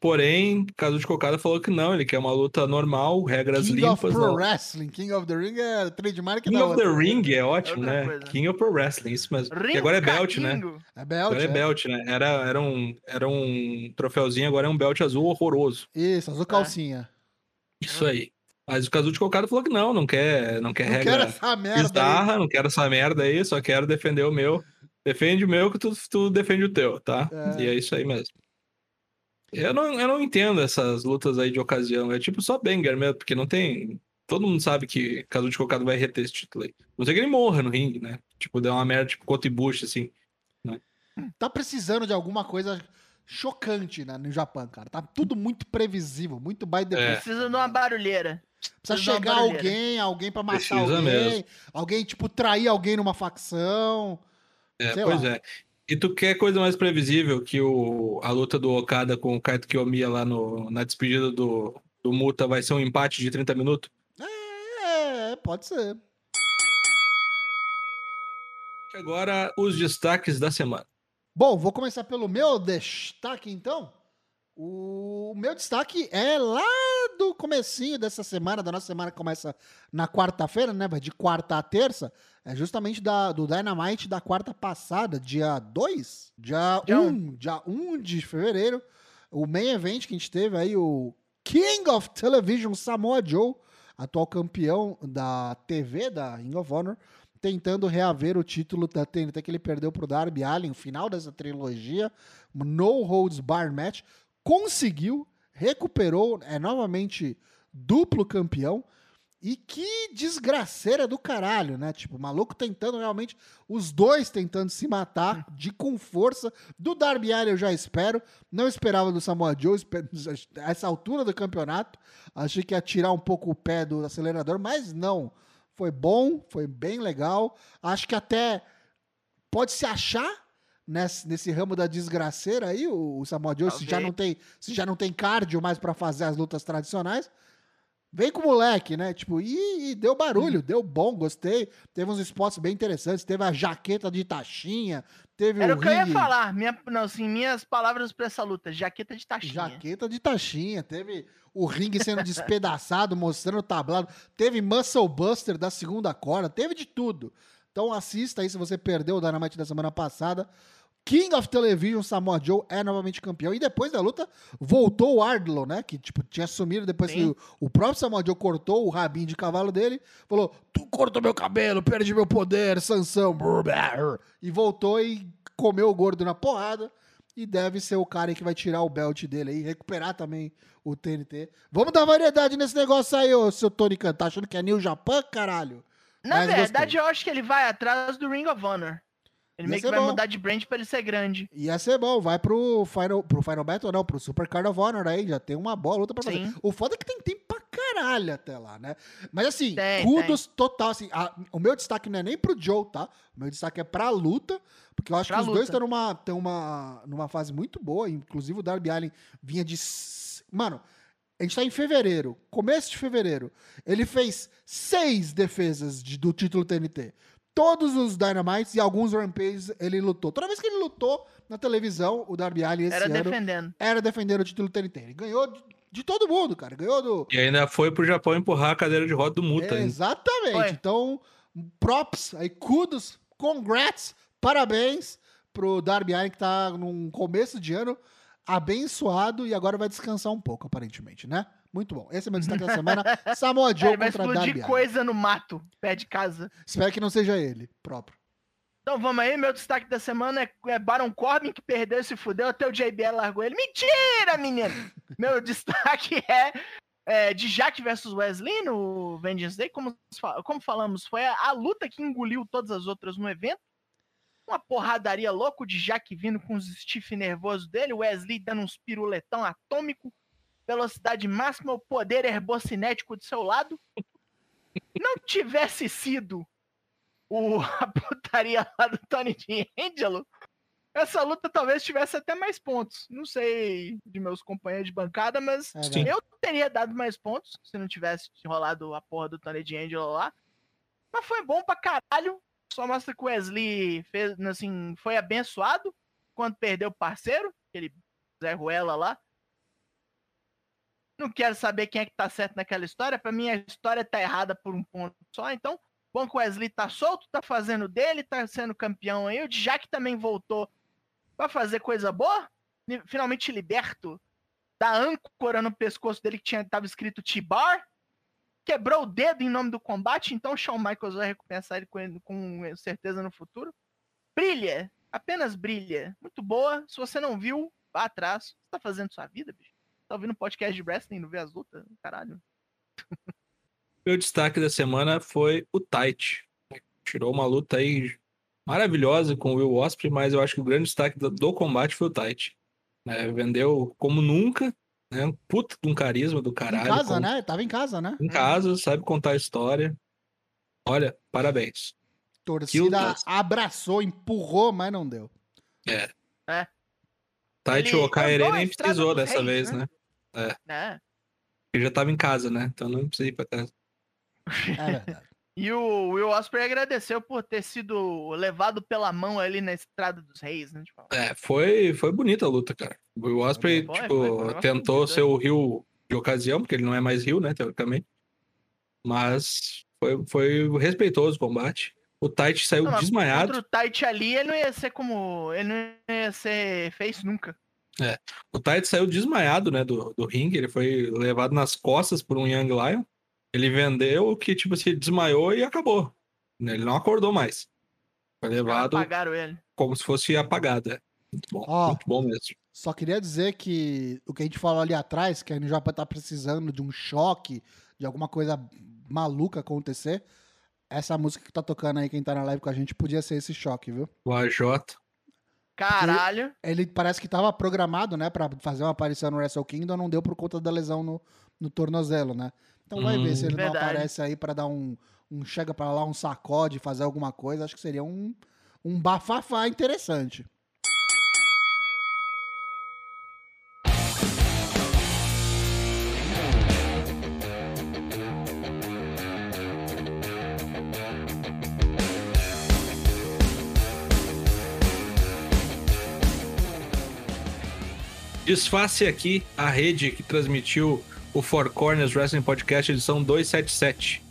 Porém, Kazuchi Kokada falou que não, ele quer uma luta normal, regras King limpas. of Pro não. Wrestling. King of the Ring é trademark King da of the outra. Ring é ótimo, Outra né? coisa. King of Pro Wrestling, isso mesmo. Ringo Que agora é belt, né? Caquingo. É belt, Agora é é. belt, né? Era, era, um, era um troféuzinho, agora é um belt azul horroroso. Isso, azul calcinha. Isso aí. Mas o Kazuchi Kokada falou que não, não quer, não quer Não regra quero essa merda aí. bizarra, não quero essa merda aí, só quero defender o meu. Defende o meu que tu, tu defende o teu, tá? É. E é isso aí mesmo. Eu não, eu não entendo essas lutas aí de ocasião. É tipo só banger mesmo, porque não tem. Todo mundo sabe que Kazuchi Kokada vai reter esse título aí. Não sei que ele morra no ringue, né? Tipo, deu uma merda, tipo, Kota Ibushi, assim. Tá precisando de alguma coisa chocante né, no Japão, cara. Tá tudo muito previsível, muito by the É. Precisa de uma barulheira. Precisa Precisa chegar barulheira. alguém, alguém pra matar Precisa alguém, mesmo. alguém, tipo, trair alguém numa facção. É, Sei pois lá. é. E tu quer coisa mais previsível que o, a luta do Okada com o Kaito Kiyomiya lá no, na despedida do, do Muta vai ser um empate de 30 minutos? É, pode ser. Agora, os destaques da semana. Bom, vou começar pelo meu destaque, então. O meu destaque é lá do comecinho dessa semana, da nossa semana que começa na quarta-feira, né? De quarta a terça. É justamente da, do Dynamite da quarta passada, dia 2? Dia 1, Dia um, dia 1 de fevereiro. O main event que a gente teve aí, o King of Television Samoa Joe, atual campeão da TV, da Ring of Honor, tentando reaver o título da TNT que ele perdeu pro Darby Allin final dessa trilogia, No Holds Bar Match, conseguiu, recuperou, é novamente duplo campeão. E que desgraceira do caralho, né? Tipo, o maluco tentando realmente, os dois tentando se matar de com força. Do Darby Allin eu já espero, não esperava do Samoa Joe, espe- [laughs] essa altura do campeonato, achei que ia tirar um pouco o pé do acelerador, mas não. Foi bom, foi bem legal. Acho que até pode se achar nesse, nesse ramo da desgraceira aí, o, o Samoa Joe, se já não tem, se já não tem cardio mais pra fazer as lutas tradicionais. Vem com o moleque, né? Tipo, e, e deu barulho, deu bom, gostei. Teve uns spots bem interessantes. Teve a jaqueta de taxinha, teve Era o o que eu ia falar. Minha, não, assim, minhas palavras pra essa luta. Jaqueta de taxinha. Jaqueta de taxinha, teve o ringue sendo despedaçado, [laughs] mostrando o tablado, teve Muscle Buster da segunda corda, teve de tudo. Então assista aí se você perdeu o Dynamite da semana passada. King of Television, Samoa Joe é novamente campeão. E depois da luta, voltou o Ardlow, né? Que tipo, tinha sumido depois Sim. que o, o próprio Samoa Joe cortou o rabinho de cavalo dele. Falou: Tu cortou meu cabelo, perdi meu poder, Sansão. brr, brr", E voltou e comeu o gordo na porrada. E deve ser o cara que vai tirar o belt dele aí, recuperar também o TNT. Vamos dar variedade nesse negócio aí, ô seu Tony Khan. Tá achando que é New Japan, caralho? Na Mas verdade, eu acho que ele vai atrás do Ring of Honor. Ele meio que vai bom. mudar de brand pra ele ser grande. Ia ser bom, vai pro Final, pro Final Battle, não, pro Super Card of Honor aí, já tem uma boa luta pra fazer. Sim. O foda é que tem tempo pra caralho até lá, né? Mas assim, Tem, kudos total, assim, a- o meu destaque não é nem pro Joe, tá? O meu destaque é pra luta, porque eu acho Pra que os dois luta. estão numa, tão uma, numa fase muito boa, inclusive o Darby Allin vinha de... Mano, a gente tá em fevereiro, começo de fevereiro, ele fez seis defesas de- do título TNT. Todos os Dynamites e alguns Rampages ele lutou. Toda vez que ele lutou na televisão, o Darby Allin esse Era ano defendendo. era defender o título TNT. Ele ganhou de, de todo mundo, cara. Ganhou do. E ainda foi pro Japão empurrar a cadeira de roda do Muta. hein? Exatamente. Foi. Então, props, aí, kudos, congrats, parabéns pro Darby Allin que tá num começo de ano abençoado e agora vai descansar um pouco, aparentemente, né? Muito bom. Esse é meu destaque da [laughs] semana. Samoa Joe Ele vai contra explodir coisa no mato, pé de casa. Espero que não seja ele próprio. Então vamos aí, meu destaque da semana é, é Baron Corbin, que perdeu e se fudeu, até o JBL largou ele. Mentira, menino! [laughs] meu destaque é, é de Jack versus Wesley no Vengeance Day, como, como falamos, foi a, a luta que engoliu todas as outras no evento. Uma porradaria louco de Jack vindo com os stiff nervoso dele, Wesley dando uns piruletão atômico, velocidade máxima, o poder herbocinético do seu lado. Não tivesse sido o, a putaria lá do Tony D'Angelo, essa luta talvez tivesse até mais pontos. Não sei de meus companheiros de bancada, mas É, Sim. velho. eu teria dado mais pontos se não tivesse rolado a porra do Tony D'Angelo lá. Mas foi bom pra caralho. Só mostra que o Wesley fez, assim, foi abençoado quando perdeu o parceiro, aquele Zé Ruela lá. Não quero saber quem é que tá certo naquela história. Pra mim, a história tá errada por um ponto só. Então, bom que o Wesley tá solto, tá fazendo dele, tá sendo campeão aí. O Jack também voltou pra fazer coisa boa. Finalmente liberto da âncora no pescoço dele que tinha, tava escrito T-Bar. Quebrou o dedo em nome do combate, então o Shawn Michaels vai recompensar ele com, com certeza no futuro. Brilha, apenas brilha. Muito boa. Se você não viu, vá atrás. Você tá fazendo sua vida, bicho? Tá ouvindo podcast de wrestling, não vê as lutas? Caralho. Meu destaque da semana foi o Tight. Tirou uma luta aí maravilhosa com o Will Osprey, mas eu acho que o grande destaque do, combate foi o Tight. né? vendeu como nunca, né? Um puta de um carisma do caralho. em casa, como- né? Tava em casa, né? Em casa, sabe contar a história. Olha, parabéns. Torcida abraçou, empurrou, mas não deu. Taichi Ele Okaere andou a nem precisou dessa reis, vez, né? né? Né? Ele já tava em casa, né? Então não precisa ir pra casa. É verdade. [laughs] E o Will Ospreay agradeceu por ter sido levado pela mão ali na Estrada dos Reis, né? Tipo, É, foi, foi bonita a luta, cara. O Will Osprey, Foi, tipo, foi, foi tentou bonito, ser o Rio de ocasião, porque ele não é mais Rio, né, teoricamente. Mas foi, foi respeitoso o combate. O Tite saiu Não, desmaiado. O Tite ali, ele não ia ser como. Ele não ia ser face nunca. O Tite saiu desmaiado, né, do, do ringue. Ele foi levado nas costas por um Young Lion. Ele vendeu que, tipo assim, ele desmaiou e acabou. Ele não acordou mais. Foi levado Apagaram ele. como se fosse apagado. é. Muito bom, Ó. muito bom mesmo. Só queria dizer que o que a gente falou ali atrás, que a Japa tá precisando de um choque, de alguma coisa maluca acontecer, essa música que tá tocando aí, quem tá na live com a gente, podia ser esse choque, viu? O AJ. Caralho. Ele parece que tava programado, né, pra fazer uma aparição no Wrestle Kingdom, não deu por conta da lesão no, no tornozelo, né? Então vai Hum. ver se ele não Verdade. aparece aí pra dar um, um chega pra lá, um sacode, fazer alguma coisa, acho que seria um, um bafafá interessante. Desface aqui a rede que transmitiu o Four Corners Wrestling Podcast edição 277.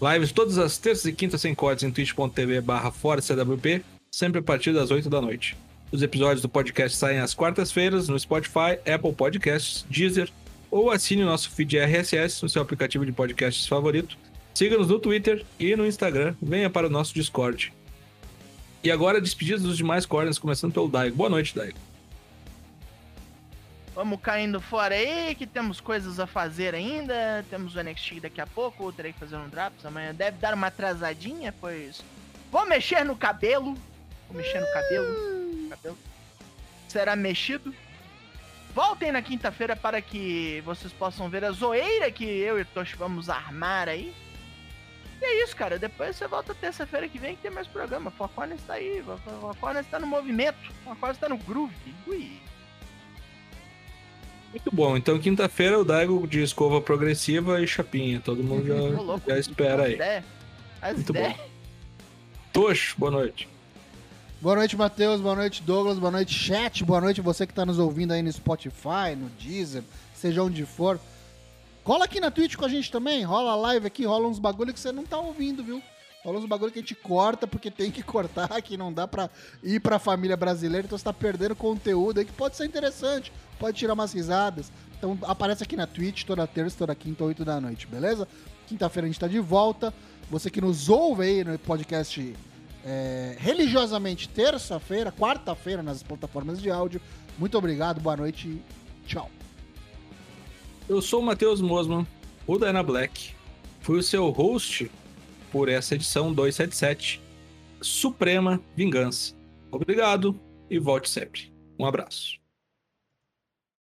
Lives todas as terças e quintas sem cortes em twitch.tv barra ForaCWP, sempre a partir das 8 da noite. Os episódios do podcast saem às quartas-feiras no Spotify, Apple Podcasts, Deezer ou assine o nosso feed RSS no seu aplicativo de podcasts favorito. Siga-nos no Twitter e no Instagram. Venha para o nosso Discord. E agora, despedidas dos demais corners, começando pelo Daigo. Boa noite, Daigo. Vamos caindo fora aí, que temos coisas a fazer ainda. Temos o NXT daqui a pouco, ou terei que fazer um Drops amanhã. Deve dar uma atrasadinha, pois. Vou mexer no cabelo. Vou mexer no cabelo. cabelo. Será mexido. Voltem na quinta-feira para que vocês possam ver a zoeira que eu e o Toshi vamos armar aí. E é isso, cara. Depois você volta terça-feira que vem que tem mais programa. Four Corners tá aí. Four Corners tá no movimento. Four Corners tá no groove. Ui. Muito bom. Então, quinta-feira, o Daigo de escova progressiva e chapinha. Todo mundo já, já espera aí. As Muito ideias. Tosh, boa noite. Boa noite, Matheus. Boa noite, Douglas. Boa noite, chat. Boa noite você que tá nos ouvindo aí no Spotify, no Deezer, seja onde for. Cola aqui na Twitch com a gente também. Rola a live aqui, rola uns bagulho que você não tá ouvindo, viu? Rola uns bagulho que a gente corta, porque tem que cortar, que não dá pra ir pra família brasileira, então você tá perdendo conteúdo aí que pode ser interessante, pode tirar umas risadas. Então aparece aqui na Twitch toda terça, toda quinta, 8 da noite, beleza? Quinta-feira a gente tá de volta. Você que nos ouve aí no podcast é, religiosamente terça-feira, quarta-feira nas plataformas de áudio. Muito obrigado, boa noite tchau. Eu sou o Matheus Mosman, o Dyna Black. Fui o seu host por essa edição 277, Suprema Vingança. Obrigado e volte sempre. Um abraço.